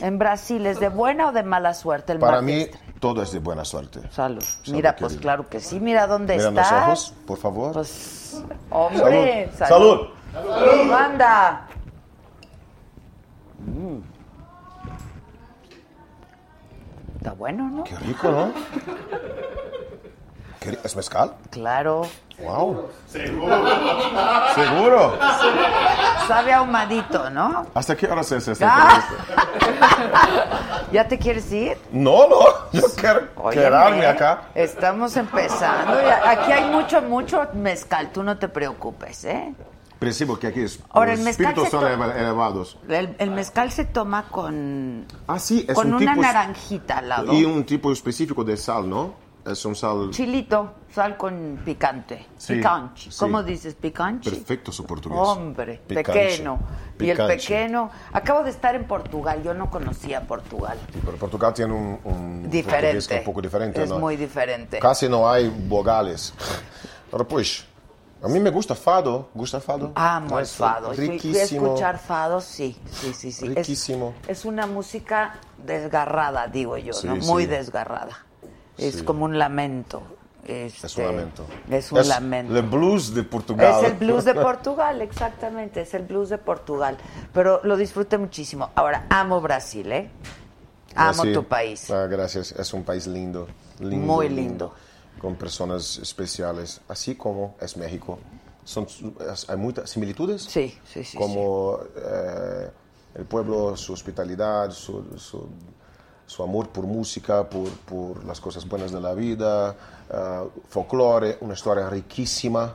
En Brasil, ¿es de buena o de mala suerte el Para martes? mí, todo es de buena suerte. Salud. Mira, pues claro que sí. Mira dónde Mira los estás. ojos, por favor. Pues, hombre, Salud. salud. Anda. Mm. Está bueno, ¿no? Qué rico, ¿no? ¿Qué ri- ¿Es mezcal? Claro. Wow. Seguro. Seguro. Sabe ahumadito, ¿no? ¿Hasta qué hora es esta Ah. entrevista? ¿Ya te quieres ir? No, no. Yo quiero Óyeme, quedarme acá. Estamos empezando. Aquí hay mucho, mucho mezcal. Tú no te preocupes, ¿eh? Principio que aquí es, Ahora, el mezcal espíritus se son elevados. El, el mezcal se toma con, Ah, sí, es con un una tipo... naranjita al lado. Y un tipo específico de sal, ¿no? es un sal Chilito, sal con picante. Sí, sí. ¿Cómo dices picante? perfecto su portugués. Hombre, pequeño. Y el pequeño. Acabo de estar en Portugal, yo no conocía Portugal. Pero Portugal tiene un, un Diferente. un poco diferente. Es ¿no? muy diferente. Casi no hay vogales. Pero pues, a mí me gusta fado. ¿Gusta fado? Amo el Es fado. Riquísimo. escuchar fado, sí, sí, sí, sí. Es- Riquísimo. Es, una música desgarrada, digo yo, Sí, ¿no? Muy sí. desgarrada. Es Sí. como un lamento. Este, Es un lamento. Es un lamento. El blues de Portugal. Es el blues de Portugal, exactamente, es el blues de Portugal. Pero lo disfruté muchísimo. Ahora, amo Brasil, ¿eh? Amo Ah, tu país. Ah, gracias. Es un país lindo. lindo Muy lindo. Con personas especiales. Así como es México. Son, hay muchas similitudes. Sí, sí, sí. como eh, el pueblo, su hospitalidad, su, su- su amor por música, por, por las cosas buenas de la vida, eh, folclore, una historia riquísima.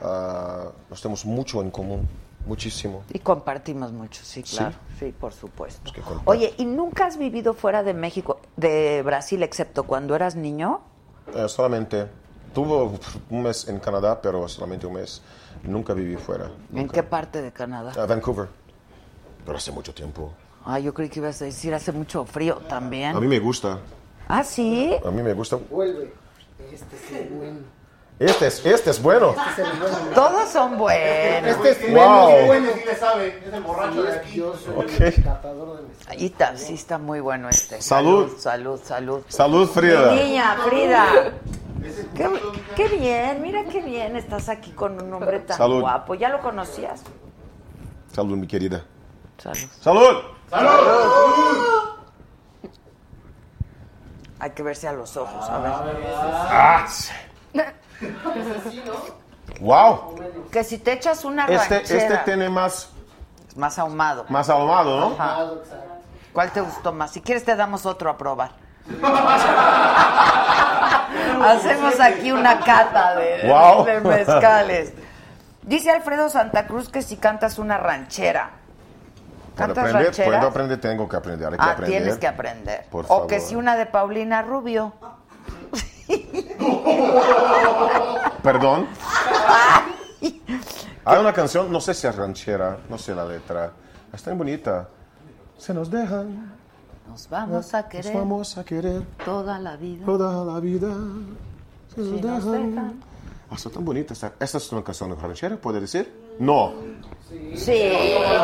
Eh, nos tenemos mucho en común, muchísimo. Y compartimos mucho, sí, Sí. claro. Sí, por supuesto. Oye, ¿y nunca has vivido fuera de México, de Brasil, excepto cuando eras niño? Eh, solamente tuve un mes en Canadá, pero solamente un mes. Nunca viví fuera. ¿En qué parte de Canadá? A Vancouver. Pero hace mucho tiempo. Ah, yo creí que ibas a decir hace mucho frío también. A mí me gusta. Ah, sí. A mí me gusta. Vuelve. Este es el bueno. Este es, este es bueno. Este es el bueno. Todos son buenos. Este es Wow. menos bueno, sí le sabe. Es el borracho de aquí. Yo soy el catador de mezcal. Ahí está, sí está muy bueno este. Salud. Salud, salud. Salud, Frida. Mi niña, Frida. Qué, qué bien, mira qué bien estás aquí con un hombre tan Salud. guapo. ¿Ya lo conocías? Salud, mi querida. Salud. ¡Salud! Hay que verse a los ojos, a ver. Ah, sí. ¡Wow! Que si te echas una Este, ranchera, este tiene más, más ahumado. más ahumado, ¿no? Ajá. ¿Cuál te gustó más? Si quieres te damos otro a probar. Hacemos aquí una cata de, Wow. de mezcales. Dice Alfredo Santa Cruz que si cantas una ranchera. Para ¿Cantas aprender, rancheras? puedo aprender, tengo que aprender. Hay que Ah, aprender. tienes que aprender. Por o que favor. si una de Paulina Rubio. Perdón. Hay una canción, no sé si es ranchera, no sé la letra. Es tan bonita. Se nos dejan, Nos vamos a nos querer vamos a querer toda la vida. toda la vida. Se nos Si nos dejan. dejan. Ah, está tan bonita. Esta, ¿Esta es una canción ranchera, puede decir? No. Sí,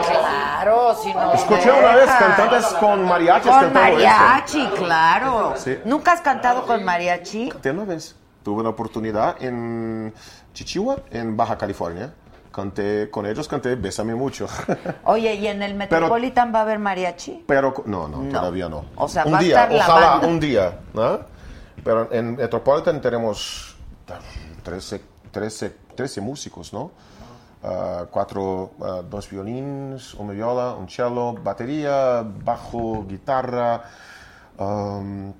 claro, si nos Escuché una vez cantantes con mariachis Con mariachi, claro. Sí. ¿Nunca has cantado con mariachi? De una vez. Tuve la oportunidad en Chichihua, en Baja California. Canté con ellos, canté Bésame mucho. Oye, ¿y en el Metropolitan va a haber mariachi? Pero no, no, No. todavía no. O sea, un va a día, estar la ojalá banda. un día, ¿no? Pero en Metropolitan tenemos 13, 13, 13 músicos, ¿no? Ah, cuatro, ah, dos violines, una viola, un cello, batería, bajo, guitarra, um,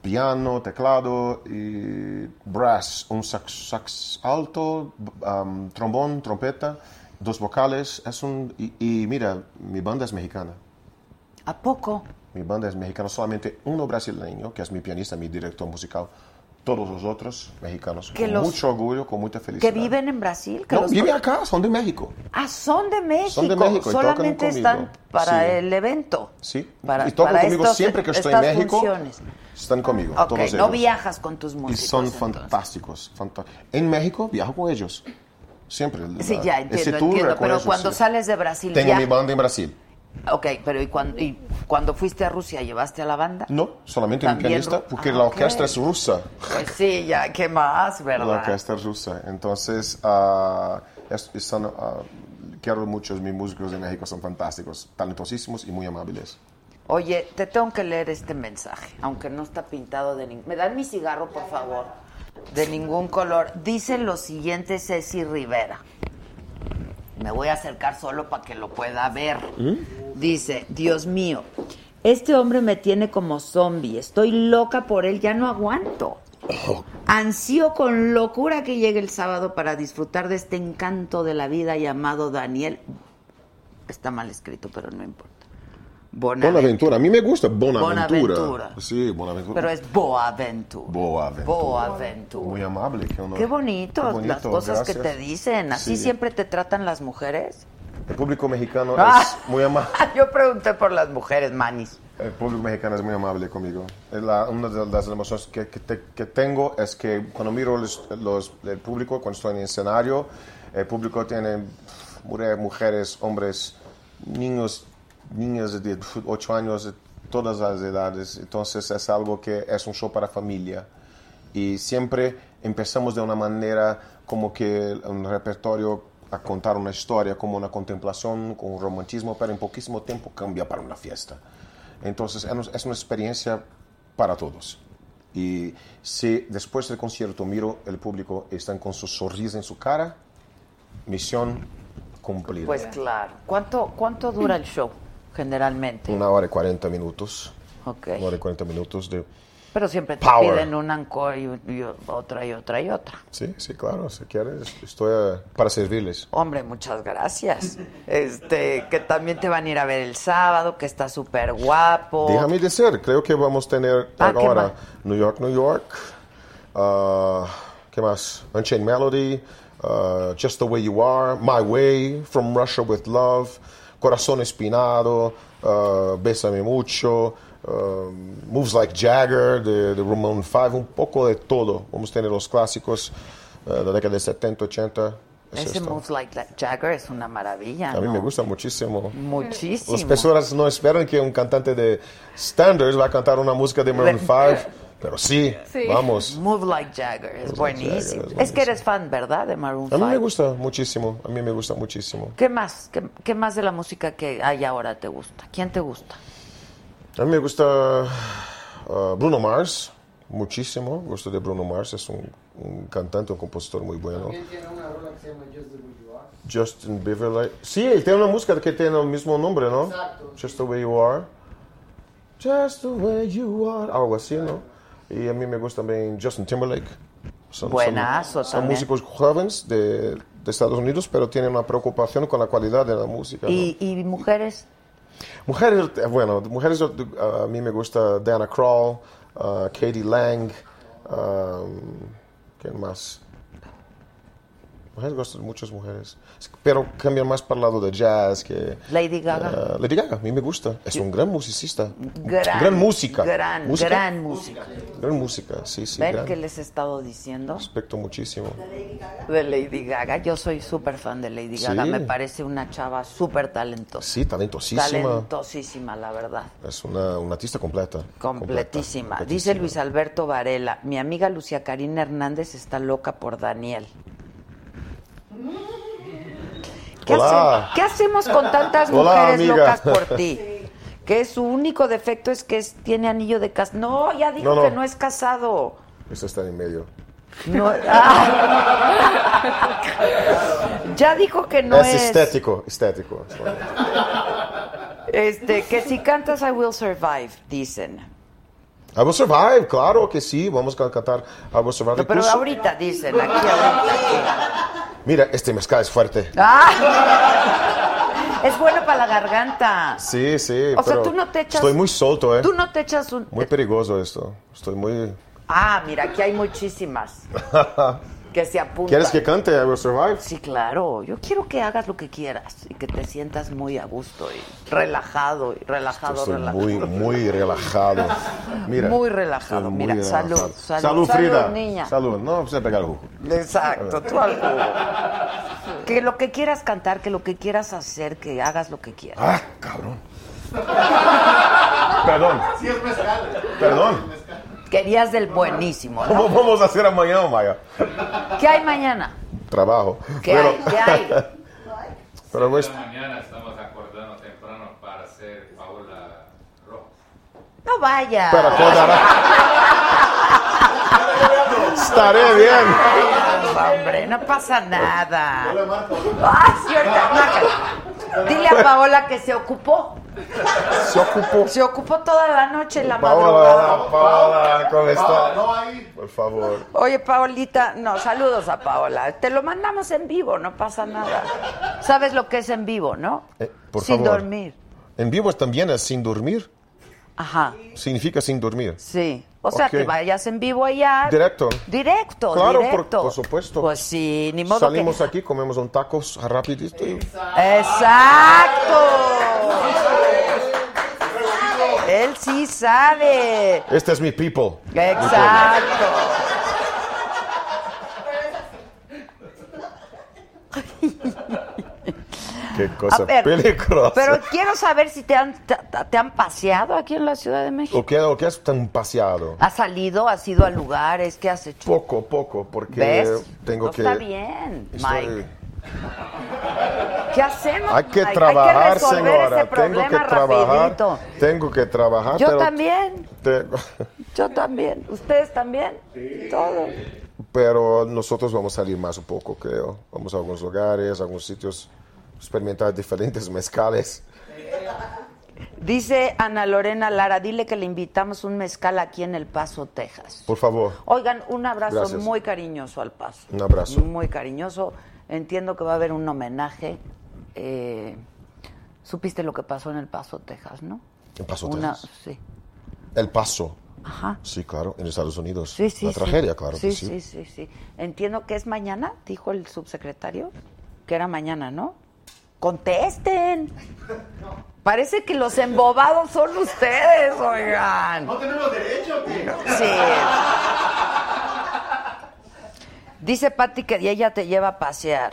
piano, teclado y brass, un sax, sax alto, um, trombón, trompeta, dos vocales. Es un, y, y mira, mi banda es mexicana. ¿A poco? Mi banda es mexicana, solamente uno brasileño, que es mi pianista, mi director musical. Todos los otros mexicanos. Que con los- mucho orgullo, con mucha felicidad. ¿Que viven en Brasil? ¿Que No, los- viven acá, son de México. Ah, son de México. Son de México y Solamente están para Sí. el evento. Sí. Para, y tocan para conmigo estos- siempre que estoy en México. funciones. Están conmigo. Ok, todos no ellos. viajas con tus Y músicos. son entonces. fantásticos. en México viajo con ellos. Siempre. Sí, ya ese entiendo, entiendo. Pero ellos, cuando sí. sales de Brasil, Tengo mi banda en Brasil. Ok, pero ¿y cuando, ¿y cuando fuiste a Rusia llevaste a la banda? No, solamente También pianista, porque Ah, la orquesta es rusa. Pues sí, ya, ¿qué más, La verdad? orquesta es rusa. Entonces, ah, es- están, ah, quiero muchos mis músicos de México, son fantásticos, talentosísimos y muy amables. Oye, te tengo que leer este mensaje, aunque no está pintado de ningún... ¿Me dan mi cigarro, por favor? De ningún color. Dice lo siguiente Ceci Rivera. Me voy a acercar solo para que lo pueda ver. Dice, Dios mío, este hombre me tiene como zombie. Estoy loca por él, ya no aguanto. Ansío con locura que llegue el sábado para disfrutar de este encanto de la vida llamado Daniel. Está mal escrito, pero no importa. Bonaventura. Bonaventura. A mí me gusta Bonaventura. Bonaventura. Sí, Bonaventura. Pero es Boaventura. Boaventura. Boaventura. Muy amable. Qué, honor. Qué bonito, Qué bonito, las cosas que gracias. te dicen. ¿Así Sí. siempre te tratan las mujeres? El público mexicano Ah. es muy amable. Yo pregunté por las mujeres, manis. El público mexicano es muy amable conmigo. La- una de las emociones que, que te- que tengo es que cuando miro los, los- el público, cuando estoy en el escenario, el público tiene mujeres hombres, niños, niñas de 8 años, de todas las edades. Entonces es algo que es un show para familia. Y siempre empezamos de una manera como que un repertorio a contar una historia, como una contemplación, con un romantismo, pero en poquísimo tiempo cambia para una fiesta. Entonces es una- experiencia para todos. Y si después del concierto miro el público están con su sonrisa en su cara, misión cumplida. Pues claro. ¿Cuánto, cuánto dura el show, generalmente? Una hora y 40 minutos. Ok. Una hora y 40 minutos de... Pero siempre te Power. piden un encore y, y otra y otra y otra. Sí, sí, claro, si quieres, estoy eh, para servirles. Hombre, muchas gracias. Este, que también te van a ir a ver el sábado, que está súper guapo. Déjame decir, creo que vamos a tener Ah, ¿qué ahora? New York, New York. ah, ¿Qué más? Unchained Melody. ah, Just the Way You Are. My Way. From Russia with Love. Corazón Espinado. ah, Bésame Mucho. ah, Moves Like Jagger de, de Ramon 5. Un poco de todo. Vamos a tener los clásicos ah, de la década de 70, 80. Es Ese. Moves Like Jagger es una maravilla. A mí ¿no? me gusta muchísimo. Muchísimo. Las personas no esperan que un cantante de standards va a cantar una música de Maroon 5, pero sí, Sí. vamos. Move Like Jagger, es buenísimo. Jagger, es es que eres fan, ¿verdad? De Maroon A mí 5. me gusta muchísimo, a mí me gusta muchísimo. ¿Qué más? ¿Qué, qué más de la música que hay ahora te gusta? ¿Quién te gusta? A mí me gusta ah, Bruno Mars, muchísimo. Gusto de Bruno Mars, es un, un cantante, un compositor muy bueno. También tiene una rola que se llama Just the Way You Are. Justin Bieber, sí, él tiene una música que tiene el mismo nombre, ¿no? Exacto. Just the way you are. Just the way you are. Algo así, ¿no? Y a mí me gusta también Justin Timberlake. Son, Buenazo son, músicos jóvenes de, de Estados Unidos, pero tienen una preocupación con la calidad de la música. ¿no? ¿Y, y mujeres? Mujeres, eh, bueno, mujeres, uh, a mí me gusta Diana Krall, uh, Katie Lang, um, ¿quién más? Mujeres, gustan muchas mujeres. Pero cambian más para el lado de jazz que... Lady Gaga. uh, Lady Gaga, a mí me gusta. Es un gran musicista. Gran, música. Gran, ¿Música? gran música. Gran música, sí, sí. ¿Ven gran. qué les he estado diciendo? Respeto muchísimo. De Lady Gaga. Yo soy súper fan de Lady Gaga. Sí. Me parece una chava súper talentosa. Sí, talentosísima. Talentosísima, la verdad. Es una, una artista completa. Completísima. Completa, Dice Luis Alberto Varela, mi amiga Lucia Karina Hernández está loca por Daniel. ¿Qué, Hola. hace- qué hacemos con tantas mujeres locas por ti? Que su único defecto es que es- tiene anillo de casado. No, ya dijo No, no. que no es casado. Eso está en medio. No- Ah. ya dijo que no es, es. estético, estético. Este, que si cantas I Will Survive, dicen. I will survive, claro que sí, vamos a cantar I will survive. No, pero Incluso- ahorita dicen, aquí ahorita. Mira, este mezcal es fuerte. ¡Ah! Es bueno para la garganta. Sí, sí, O sea, tú no te echas- Estoy muy solto, ¿eh? Tú no te echas un... Muy peligroso esto. Estoy muy... Ah, mira, aquí hay muchísimas que se apuntan. ¿Quieres que cante I will survive? Sí, claro. Yo quiero que hagas lo que quieras y que te sientas muy a gusto y relajado y relajado, Estoy relajado. muy, muy relajado. Mira. Muy relajado. muy Mira, salud, relajado. salud, Salud, salud, Frida. niña. Salud. No, pues pegar el jugo. Exacto, tú al jugo. Que lo que quieras cantar, que lo que quieras hacer, que hagas lo que quieras. Ah, cabrón. Perdón. Sí, es mezcal. Perdón. Querías del buenísimo, ¿no? ¿Cómo vamos a hacer mañana, Maya? ¿Qué hay mañana? Trabajo. ¿Qué Pero- hay? ¿Qué hay? Pero pues, mañana estamos acordando temprano para hacer Paola Rojas. No vaya. Pero acordará. Estaré bien. Ay, hombre, no pasa nada. Ay, marca. Dile a Paola que se ocupó. Se ocupó. Se ocupó toda la noche en la Paola, madrugada. Paola, ¿cómo está? No. Por favor. Oye, Paolita, no, saludos a Paola. Te lo mandamos en vivo, no pasa nada. ¿Sabes lo que es en vivo, no? Eh, por Sin favor. dormir. En vivo también es sin dormir. Ajá, Significa sin dormir. sí. O sea, Ok. que vayas en vivo allá. Directo. Directo, Claro, por, directo. por supuesto. Pues sí, ni modo Salimos que... aquí, comemos un tacos rapidito. y- ¡Exacto! Él sí sabe. Este es mi people. mi pueblo. Qué cosa A ver, peligrosa. Pero quiero saber si te han, te, te han paseado aquí en la Ciudad de México. ¿O qué, o qué es tan paseado? ¿Has salido? ¿Has ido a lugares? ¿Qué has hecho? Poco, poco, porque ¿Ves? tengo No que... Está bien, estoy- Mike. ¿Qué hacemos? Hay que trabajar, Hay que señora. ese Tengo que trabajar. rapidito. Tengo que trabajar. Yo pero también, te- yo también. ¿Ustedes también? Todos. pero nosotros vamos a salir más un poco, creo. Vamos a algunos lugares, algunos sitios, experimentar diferentes mezcales. Dice Ana Lorena Lara, dile que le invitamos un mezcal aquí en El Paso, Texas. Por favor, Oigan, un abrazo Gracias. muy cariñoso al Paso. un abrazo. Muy cariñoso. Entiendo que va a haber un homenaje. Eh, Supiste lo que pasó en El Paso, Texas, ¿no? En Paso, Una, Texas. sí. El Paso. Ajá. Sí, claro, en Estados Unidos. Sí, sí, La sí. tragedia, claro sí, que sí. Sí, sí, sí. Entiendo que es mañana, dijo el subsecretario, que era mañana, ¿no? Contesten. Parece que los embobados son ustedes, oigan. ¿No tenemos derecho? tío? Sí. Dice Patti que ella te lleva a pasear.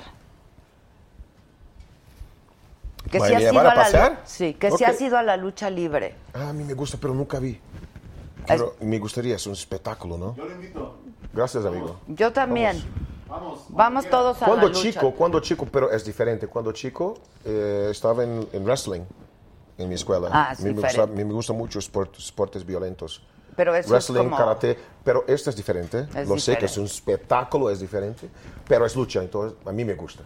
Que ¿Va si a has ido a a la pasear? Sí, que si has ido a la lucha libre. Ah, a mí me gusta, pero nunca vi. Pero me gustaría, es un espectáculo, ¿no? Yo lo invito. Gracias, amigo. Yo también. Vamos. Vamos todos a Cuando la lucha. chico, cuando chico, pero es diferente. Cuando chico eh, estaba en, en wrestling en mi escuela. Ah, es a mí me, diferente. gusta, mí me gusta mucho sport- deportes violentos. Pero eso es wrestling, como- karate, pero esto es diferente. Es Lo sé que es diferente. un espectáculo, es diferente, pero es lucha, entonces a mí me gusta.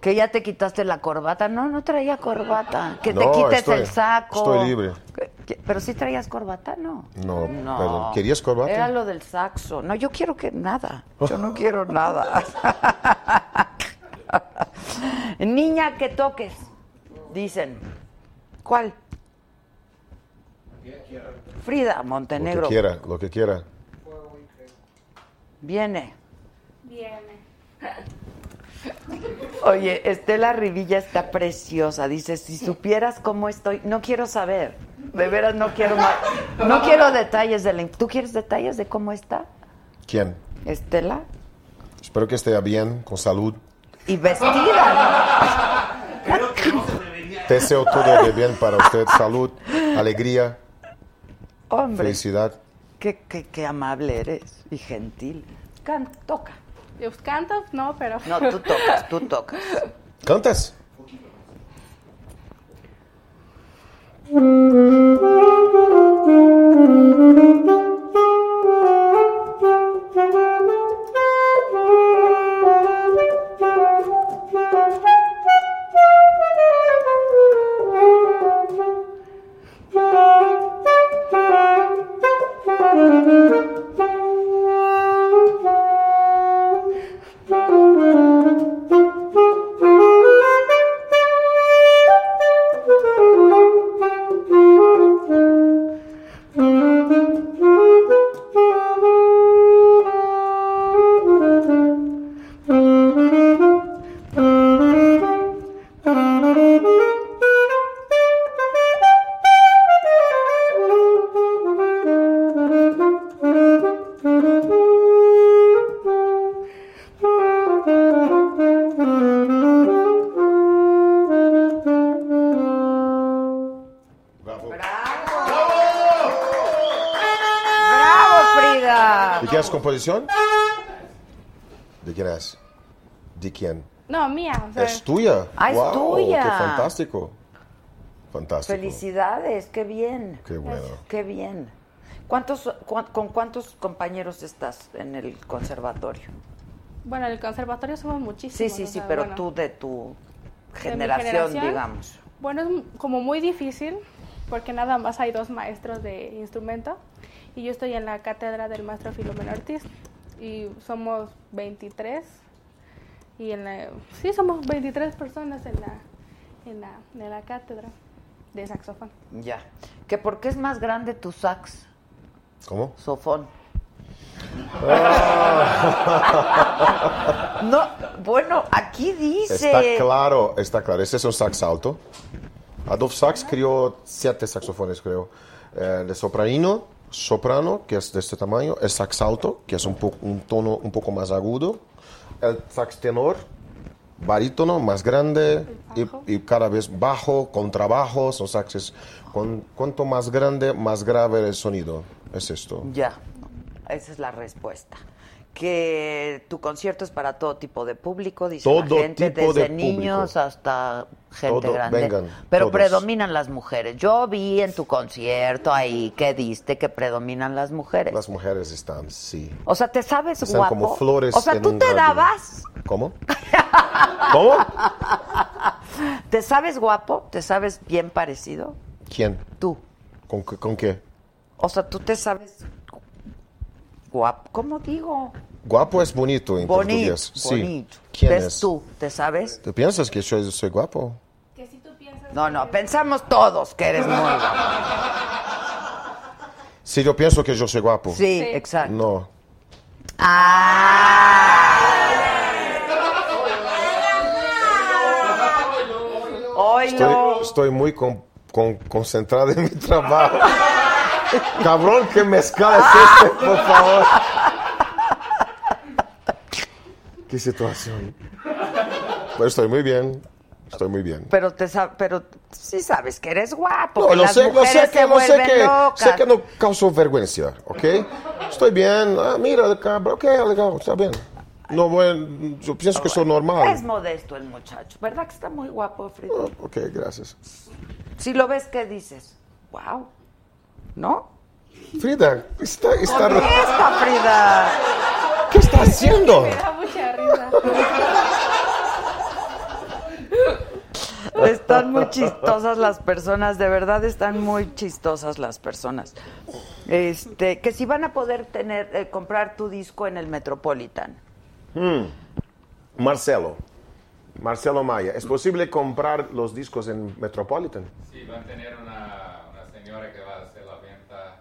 Que ya te quitaste la corbata. No, no traía corbata. Que te No, quites estoy- el saco. estoy libre. Que- que- pero sí traías corbata, ¿no? No, perdón. ¿Querías corbata? Era lo del saxo. No, yo quiero que nada. Yo no quiero nada. Niña que toques, dicen. ¿Cuál? Frida Lo Montenegro. que quiera, lo que quiera. Viene. Viene. Oye, Estela Rivilla está preciosa. Dice, si supieras cómo estoy, no quiero saber. De veras no quiero más. No quiero detalles de la... ¿Tú quieres detalles de cómo está ¿Quién? Estela? Espero que esté bien, con salud. Y vestida. Deseo todo de bien para usted. Salud, alegría. Hombre, felicidad. qué, qué, qué amable eres y gentil. Can, toca. Yo canto, no, pero... No, tú tocas, tú tocas. ¿Cantas? ¡Bravo, Frida! ¿De quién es composición? ¿De quién es? ¿De quién? No, mía. O sea, ¿Es tuya? Ah, es tuya. ¡Qué fantástico! Fantástico. Felicidades, qué bien. Qué bueno. Qué bien. ¿Cuántos, ¿Con cuántos compañeros estás en el conservatorio? Bueno, en el conservatorio somos Sí, muchísimos. sí, sí, sea, pero bueno, tú de tu de generación, digamos. Bueno, es como muy difícil porque nada más hay dos maestros de instrumento y yo estoy en la cátedra del maestro Filomeno Ortiz y somos 23 y en la, sí somos 23 personas en la en la, en la cátedra de saxofón. Ya. ¿Que por qué es más grande tu sax? ¿Cómo? Sofón. No, bueno, aquí dice. Está claro, está claro. Este es un sax alto. Adolf Sax crió siete saxofones, creo. Eh, de sopranino, soprano, que es de este tamaño. El sax alto, que es un, po- un tono un poco más agudo. El sax tenor, barítono, más grande. Y, y cada vez bajo, contrabajo. Son saxes. Cuan- cuanto más grande, más grave el sonido. Es esto. Ya, esa es la respuesta. Que tu concierto es para todo tipo de público, dice la Todo gente, tipo desde de niños público. hasta gente Todo, grande. vengan, Pero todos. predominan las mujeres. Yo vi en tu concierto ahí que diste que predominan las mujeres. Las mujeres están, sí. O sea, ¿te sabes Están guapo? como flores o sea, ¿tú te dabas? ¿Cómo? ¿Cómo? ¿Te sabes guapo? ¿Te sabes bien parecido? ¿Quién? Tú. ¿Con, con qué? O sea, ¿tú te sabes guapo? ¿Cómo digo? Guapo es bonito en Bonito, portugués. Sí. bonito. ¿Quién ¿Ves es? tú? ¿Te sabes? ¿Tú piensas que yo soy guapo? No, no, pensamos todos que eres muy guapo. Si yo pienso que yo soy guapo. Sí, exacto. No. Estoy, Oilo. estoy muy con- con- concentrado en mi trabajo. Cabrón, ¿qué mezcla es este, por favor? ¿Qué situación? Pero estoy muy bien. Estoy muy bien. Pero te pero sí sabes que eres guapo. No, que lo las sé, lo sé que, lo sé que, locas. sé que no causó vergüenza, ¿ok? Estoy bien, ah, mira, cabrón, ok, legal, está bien. No voy, yo pienso que soy normal. Es modesto el muchacho, ¿verdad que está muy guapo, Frida? Ok, gracias. Si lo ves, ¿qué dices? Wow. ¿No? Frida, está, está, Esta Frida. ¿qué está haciendo? Me da mucha risa. Están muy chistosas las personas, de verdad están muy chistosas las personas. Este, que si van a poder tener eh, comprar tu disco en el Metropolitan. Hmm. Marcelo, Marcelo Maya, ¿es posible comprar los discos en Metropolitan? Sí, van a tener una señora que va a hacer la venta.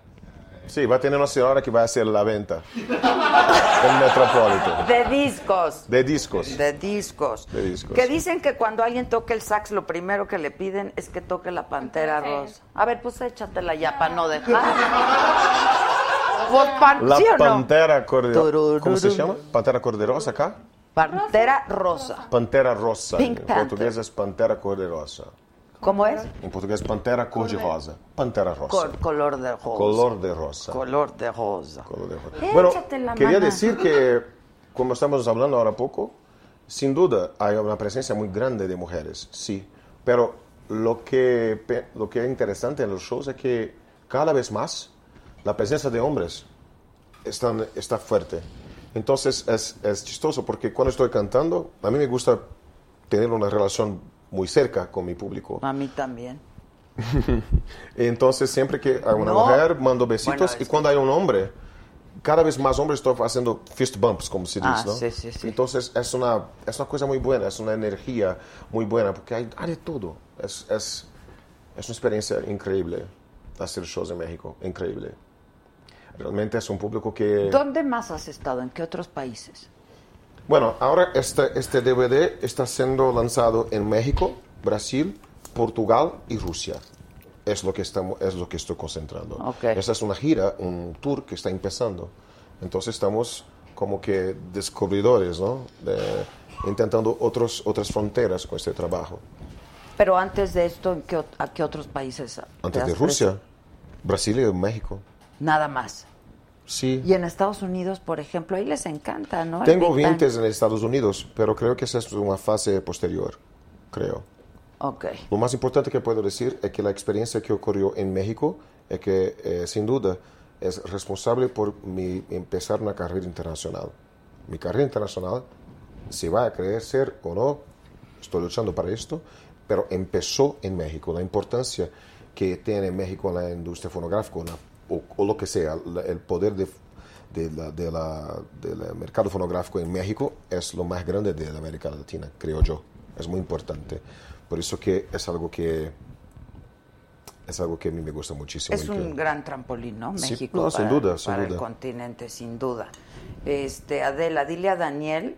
eh, Sí, va a tener una señora que va a hacer la venta en Metropolitan. De discos. De discos. De discos. De discos. Que dicen que cuando alguien toque el sax, lo primero que le piden es que toque la pantera rosa. A ver, pues échatela ya para no dejar. La pantera cordero- ¿Cómo se llama? ¿Pantera corderosa acá? Pantera rosa. Pantera rosa. Pink en Panther. portugués es pantera cor-de-rosa. ¿Cómo es? En portugués pantera cor-de-rosa. Pantera rosa. Col- color de rosa. Color de rosa. Color de rosa. Color de rosa. Bueno, quería mana. decir que, como estamos hablando ahora poco, sin duda hay una presencia muy grande de mujeres, sí. Pero lo que, lo que es interesante en los shows es que cada vez más la presencia de hombres están, está fuerte. Entonces es, es chistoso porque cuando estoy cantando, a mí me gusta tener una relación muy cerca con mi público. A mí también. Entonces, siempre que hay una No. mujer, mando besitos. Bueno, y cuando hay un hombre, cada vez más hombres están haciendo fist bumps, como se dice, Ah, ¿no? sí, sí, sí. Entonces, es una, es una cosa muy buena, es una energía muy buena, porque hay, hay de todo. Es, es, es una experiencia increíble hacer shows en México, increíble. Realmente es un público que... ¿Dónde más has estado? ¿En qué otros países? Bueno, ahora este, este DVD está siendo lanzado en México, Brasil, Portugal y Rusia. Es lo que, estamos, es lo que estoy concentrando. Ok. Esta es una gira, un tour que está empezando. Entonces estamos como que descubridores, ¿no? De- intentando otros, otras fronteras con este trabajo. Pero antes de esto, ¿en qué ¿a qué otros países? te Antes de Rusia, Brasil y México. Nada más. Sí. Y en Estados Unidos, por ejemplo, ahí les encanta, ¿no? Tengo vintes en Estados Unidos, pero creo que esa es una fase posterior, creo. Ok. Lo más importante que puedo decir es que la experiencia que ocurrió en México es que, eh, sin duda, es responsable por mi empezar una carrera internacional. Mi carrera internacional, si va a crecer o no, estoy luchando para esto, pero empezó en México. La importancia que tiene México en la industria fonográfica la- o, o lo que sea, el poder de, de la- de la- del mercado fonográfico en México es lo más grande de la América Latina, creo yo. Es muy importante. Por eso que es algo que es algo que a mí me gusta muchísimo. Es y que- un gran trampolín, ¿no? Sí, México no, sin para, duda, sin para el duda. continente, sin duda. Este, Adela, dile a Daniel.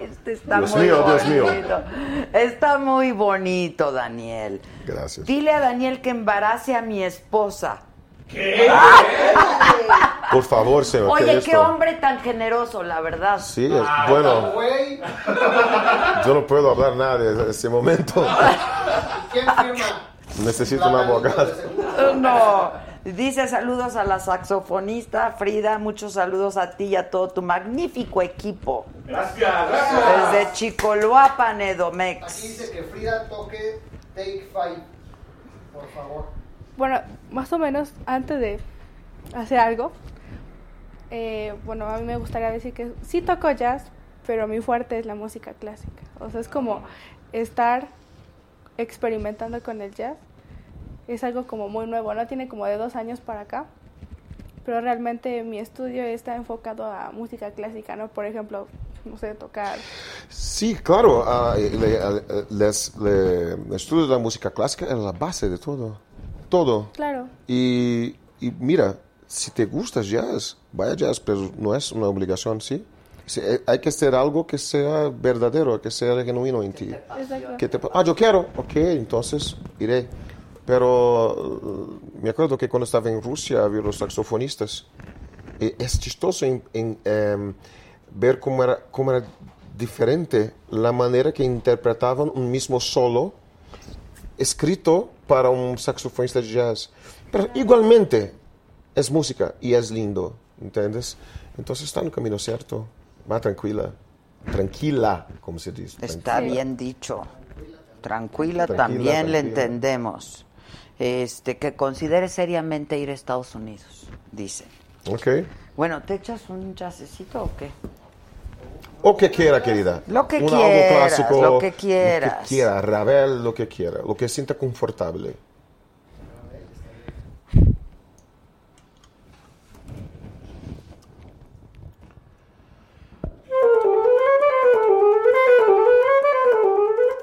Este está Dios muy mío, Dios mío. bonito. Está muy bonito, Daniel. Gracias. Dile a Daniel que embarace a mi esposa. Por favor, señor. Oye, ¿qué qué esto? hombre tan generoso, la verdad. Sí, es bueno. Güey, Yo no puedo hablar nada de ese momento. ¿quién firma? Necesito un abogado. No. Dice saludos a la saxofonista Frida, muchos saludos a ti y a todo tu magnífico equipo. Gracias, gracias. Desde Chicoloapan, Aquí Edomex. dice que Frida toque Take Five. Por favor. Bueno, más o menos antes de hacer algo, eh, bueno, a mí me gustaría decir que sí toco jazz, pero mi fuerte es la música clásica. O sea, es como estar experimentando con el jazz. Es algo como muy nuevo, ¿no? Tiene como de dos años para acá. Pero realmente mi estudio está enfocado a música clásica, ¿no? Por ejemplo, no sé, tocar Sí, claro. ah, el estudio de la música clásica es la base de todo. Todo. Claro. Y, y mira, si te gusta jazz, vaya jazz, pero no es una obligación, ¿sí? Eh, hay que hacer algo que sea verdadero, que sea genuino en ti. Exacto. Que te- ah, yo quiero, ok, entonces iré. Pero eh, me acuerdo que cuando estaba en Rusia había los saxofonistas. Y es chistoso en, en, em, ver cómo era, cómo era diferente la manera que interpretaban un mismo solo escrito para un saxofonista de jazz. Pero igualmente es música y es lindo, ¿entiendes? Entonces está en el camino cierto. Va tranquila. Tranquila, como se dice. Está tranquila. bien dicho. Tranquila, Tranquila, también le tranquila. entendemos. Este, que considere seriamente ir a Estados Unidos, dice. Ok. Bueno, ¿te echas un jazzecito o qué? O que quiera, querida. Lo que Un quieras, algo clásico. lo que quieras. Lo que quiera, Ravel, lo que quiera. Lo que sienta confortable.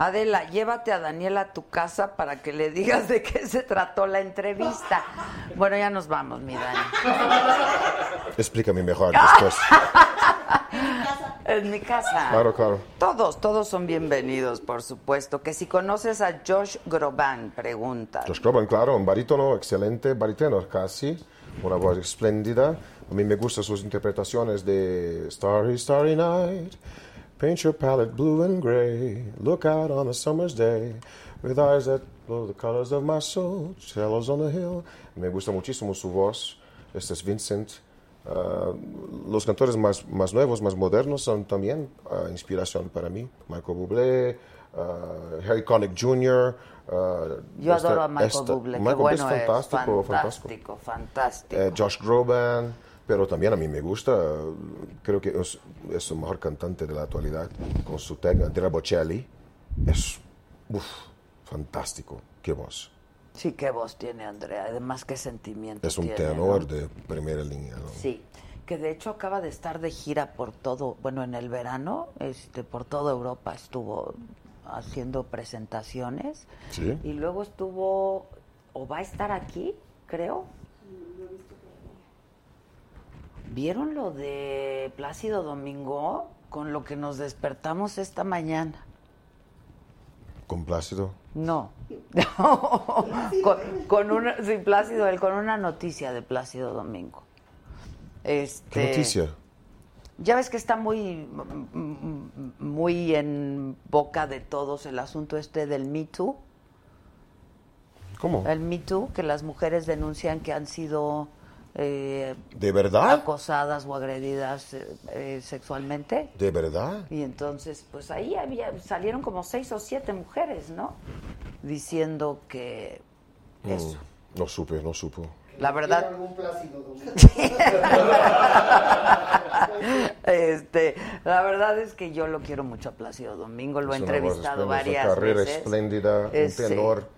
Adela, llévate a Daniel a tu casa para que le digas de qué se trató la entrevista. Bueno, ya nos vamos, mi Dani. Explícame mejor después. En mi casa. Claro, claro. Todos, todos son bienvenidos, por supuesto. Que si conoces a Josh Groban, pregunta. Josh Groban, claro, un barítono excelente, barítono casi, una voz espléndida. A mí me gustan sus interpretaciones de Starry, Starry Night, Paint your palette blue and gray, look out on a summer's day, with eyes that blow the colors of my soul, shallows on the hill. Me gusta muchísimo su voz. Este es Vincent. Ah, los cantores más, más nuevos, más modernos son también ah, inspiración para mí. Michael Bublé, ah, Harry Connick Jr. Yo esta- adoro a Michael esta- Bublé, qué Michael bueno es es. fantástico, fantástico. Fantástico, fantástico. Eh, Josh Groban, pero también a mí me gusta, creo que es, es el mejor cantante de la actualidad con su técnica, Andrea Bocelli. Es uf, fantástico, qué voz. Sí, qué voz tiene Andrea. Además, qué sentimiento Es un tiene, tenor ¿no? de primera línea. ¿no? Sí, que de hecho acaba de estar de gira por todo, bueno, en el verano, este, por toda Europa estuvo haciendo presentaciones Sí. y luego estuvo, o va a estar aquí, creo. ¿Vieron lo de Plácido Domingo? Con lo que nos despertamos esta mañana. Con Plácido. No. con, con una, sí, Plácido, él, con una noticia de Plácido Domingo. Este, ¿Qué noticia? Ya ves que está muy, muy en boca de todos el asunto este del Me Too. ¿Cómo? El Me Too, que las mujeres denuncian que han sido eh, ¿De verdad? acosadas o agredidas eh, eh, sexualmente. ¿De verdad? Y entonces, pues ahí había, salieron como seis o siete mujeres, ¿no? Diciendo que eso. Mm, no supe, no supo. La verdad. Este, la verdad es que yo lo quiero mucho a Plácido Domingo, lo he entrevistado varias Una carrera veces. espléndida, Es, un sí. tenor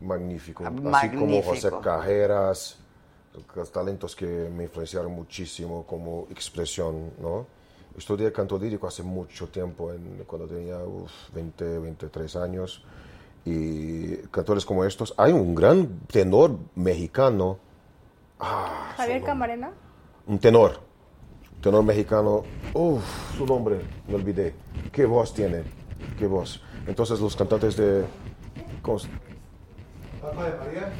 magnífico. Así como Magnífico. José Carreras, los talentos que me influenciaron muchísimo como expresión, ¿no? Estudié canto lírico hace mucho tiempo, en- cuando tenía uf, 20, 23 años. Y cantores como estos. Hay un gran tenor mexicano, Javier Camarena. un tenor, tenor mexicano. Uf, su nombre, me olvidé. ¿Qué voz tiene? ¿Qué voz? Entonces los cantantes de... ¿cómo se- Alma de María.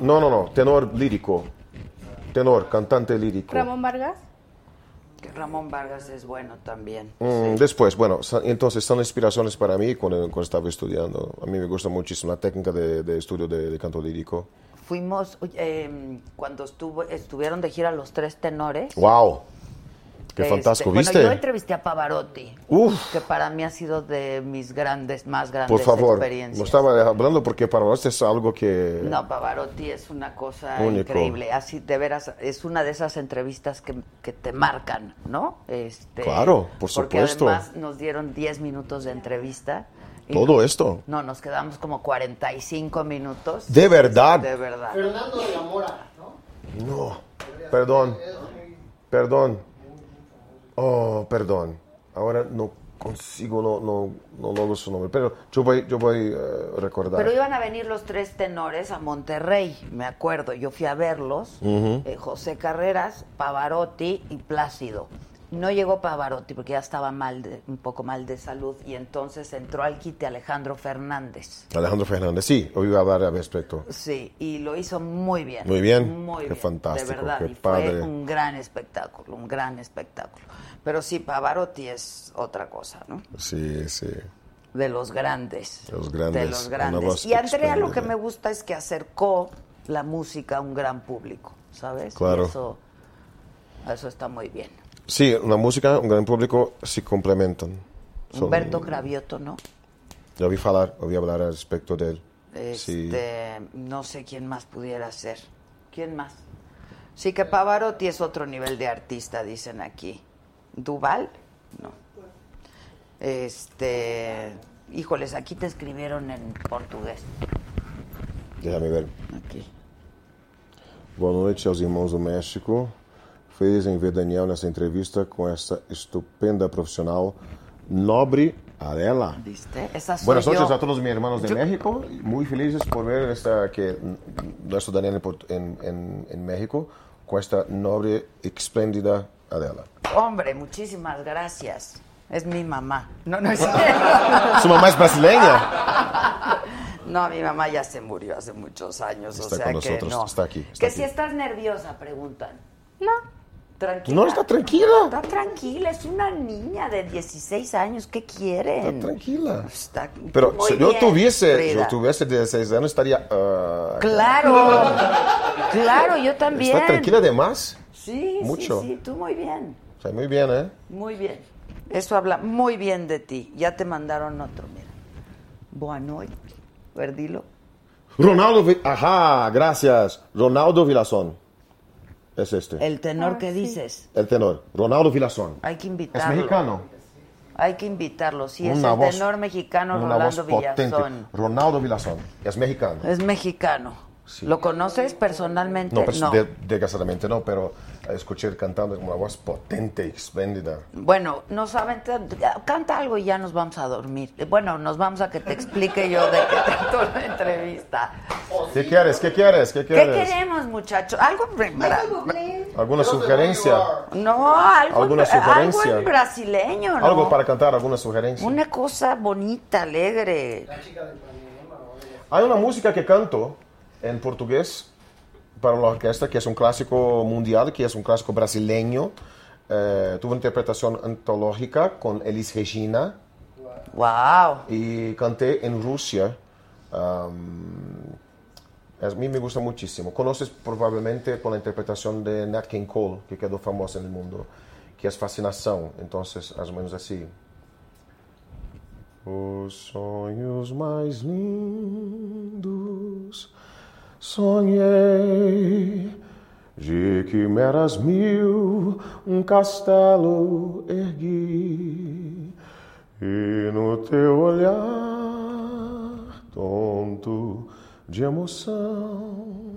No, no, no, tenor lírico. Tenor, cantante lírico. Ramón Vargas. Que Ramón Vargas es bueno también. Mm, Después, bueno, entonces son inspiraciones para mí cuando, cuando estaba estudiando. A mí me gusta muchísimo la técnica de, de estudio de, de canto lírico. Fuimos, eh, cuando estuvo, estuvieron de gira los tres tenores. ¡Wow! ¡Qué Este, fantástico! bueno, ¿Viste? yo entrevisté a Pavarotti, Uf. que para mí ha sido de mis grandes, más grandes Por favor, experiencias. no estaba hablando porque para vos es algo que... No, Pavarotti es una cosa Único. increíble. Así, de veras, es una de esas entrevistas que, que te marcan, ¿no? Este, Claro, por porque supuesto. además nos dieron 10 minutos de entrevista. y Todo no- esto. No, nos quedamos como 45 minutos. ¿De verdad? De verdad. Fernando de la Mora, ¿no? No, perdón, perdón. Oh, perdón. Ahora no consigo, no, no, no logro su nombre, pero yo voy, yo voy a recordar. Pero iban a venir los tres tenores a Monterrey, me acuerdo. Yo fui a verlos, eh, José Carreras, Pavarotti y Plácido. No llegó Pavarotti porque ya estaba mal, de- un poco mal de salud y entonces entró al quite Alejandro Fernández. Alejandro Fernández, sí, hoy iba a hablar al respecto. Sí, y lo hizo muy bien. Muy bien, Muy qué bien, fantástico, De verdad, qué y fue padre. un gran espectáculo, un gran espectáculo. Pero sí, Pavarotti es otra cosa, ¿no? Sí, sí. De los grandes. De los grandes, De los grandes. Y Andrea lo que me gusta es que acercó la música a un gran público, ¿sabes? Y Claro. Eso, eso está muy bien. Sí, una música, un gran público se complementan. Son- Humberto Cravioto, ¿no? Ya vi hablar, oí hablar al respecto de él. Sí. Este, no sé quién más pudiera ser. ¿Quién más? Sí que Pavarotti es otro nivel de artista, dicen aquí. ¿Duval? No. Este, híjoles, aquí te escribieron en portugués. Déjame ver. Aqui. Boa noite aos irmãos do México. Feliz em ver Daniel nessa entrevista com essa estupenda profissional, nobre Adela. ¿Viste? Esa soy Buenas noches yo. a todos mis hermanos de Yo- México. Muy felices por ver esta, que nuestro Daniel en México con esta noble, espléndida Adela. Hombre, muchísimas gracias. Es mi mamá. No, no es Su mamá es brasileña. No, mi mamá ya se murió hace muchos años, o Está sea con que nosotros, no. está aquí, está que aquí. si estás nerviosa, preguntan. No. Tranquila. No, está tranquila. Está tranquila, es una niña de 16 años, ¿qué quieren? Está tranquila. Está Pero si yo tuviese, Frida. yo tuviese 16 años, estaría... ah, Claro, claro, yo también. ¿Está tranquila de más? Sí, Mucho. sí, sí, tú muy bien, O sea, muy bien, ¿eh? muy bien. Eso habla muy bien de ti. Ya te mandaron otro, mira. Boa noite, Verdilo. Ronaldo, ajá, gracias. Ronaldo Vilazón. Es este. El tenor Ah, que sí. dices, El tenor. Ronaldo Vilazón. hay que Es invitarlo. mexicano. Hay que invitarlo. Sí, es el voz- tenor mexicano una voz Rolando potente. Villazón. Ronaldo Vilazón. Es mexicano. Es mexicano. ¿Lo conoces personalmente? No, pues, de- desgraciadamente no, pero escuché cantando una voz potente, espléndida. Bueno, no saben, canta algo y ya nos vamos a dormir. Bueno, nos vamos a que te explique yo de qué trató la entrevista. ¿Qué quieres? ¿Qué quieres? ¿Qué ¿Qué quieres? queremos, muchachos? Algo bra- ¿Alguna sugerencia? No, algo, ¿Alguna algo sugerencia? en brasileño, ¿no? ¿Algo para cantar? ¿Alguna sugerencia? Una cosa bonita, alegre. Hay una música que canto en portugués para la orquesta, que es un clásico mundial, que es un clásico brasileño. Eh, tuvo una interpretación antológica con Elis Regina. Wow. Y canté en Rusia. Um, a mí me gusta muchísimo. Conoces probablemente con la interpretación de Nat King Cole, que quedó famosa en el mundo, que es Fascinação. Entonces, más o menos así. Os sonhos mais lindos sonhei de quimeras mil um castelo ergui e no teu olhar tonto de emoção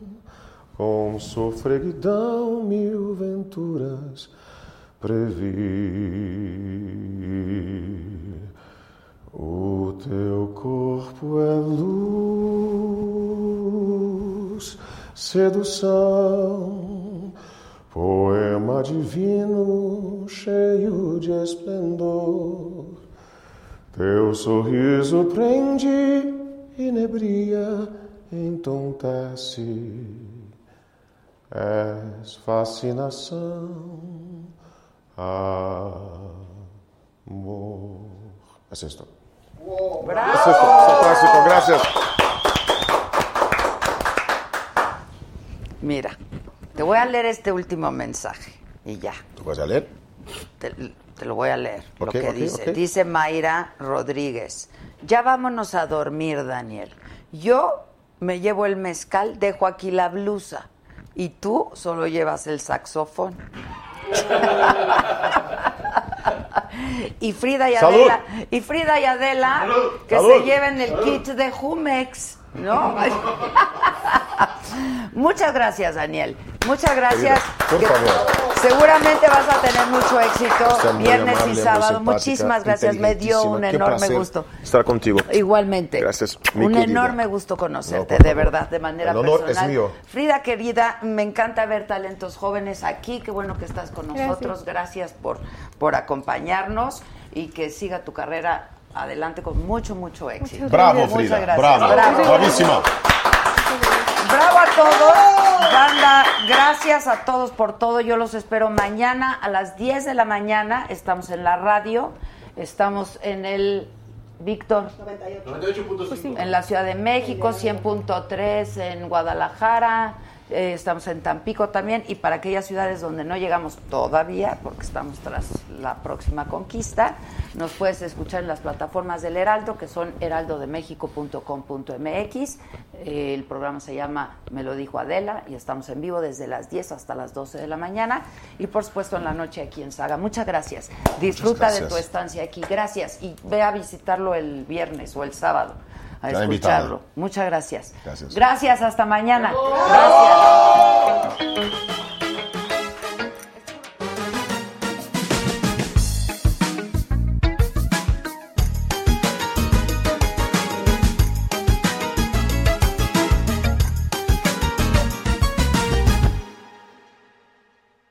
com sofreguidão mil venturas previ o teu corpo é luz, sedução, poema divino cheio de esplendor. Teu sorriso prende, inebria, entontece. És fascinação, amor. Es esto. ¡Bravo! Es esto, Mira, te voy a leer este último mensaje y ya. ¿Tú vas a leer? Te, te lo voy a leer. Lo que dice. Dice Mayra Rodríguez. Ya vámonos a dormir, Daniel. Yo me llevo el mezcal, dejo aquí la blusa. Y tú solo llevas el saxofón. y Frida y Salud. Adela, y Frida y Adela que Salud. se lleven el kit de Jumex, ¿no? Muchas gracias, Daniel. Muchas gracias. Por Que- favor. Seguramente vas a tener mucho éxito viernes amable, y sábado. Muchísimas gracias. Me dio un. Qué enorme gusto. Estar contigo. Igualmente. Gracias, mi Un querida. enorme gusto conocerte, No, de verdad, de manera El honor personal. es mío. Frida, querida, me encanta ver talentos jóvenes aquí. Qué bueno que estás con Gracias. nosotros. Gracias por, por acompañarnos y que siga tu carrera adelante con mucho, mucho éxito. Muchas Bravo, Muchas Frida. gracias. Bravo. Bravo. Bravísima. Bravo a todos, banda, gracias a todos por todo. Yo los espero mañana a las 10 de la mañana. Estamos en la radio, estamos en el Víctor, 98.5. en la Ciudad de México, 100.3 en Guadalajara, eh, estamos en Tampico también y para aquellas ciudades donde no llegamos todavía, porque estamos tras la próxima conquista, nos puedes escuchar en las plataformas del Heraldo, que son heraldodemexico.com.mx. Eh, el programa se llama Me lo dijo Adela y estamos en vivo desde las 10 hasta las 12 de la mañana y por supuesto en la noche aquí en Saga. Muchas gracias. Disfruta de gracias. tu estancia aquí. Gracias y ve a visitarlo el viernes o el sábado escucharlo. Muchas gracias. Gracias. Gracias, hasta mañana. Gracias.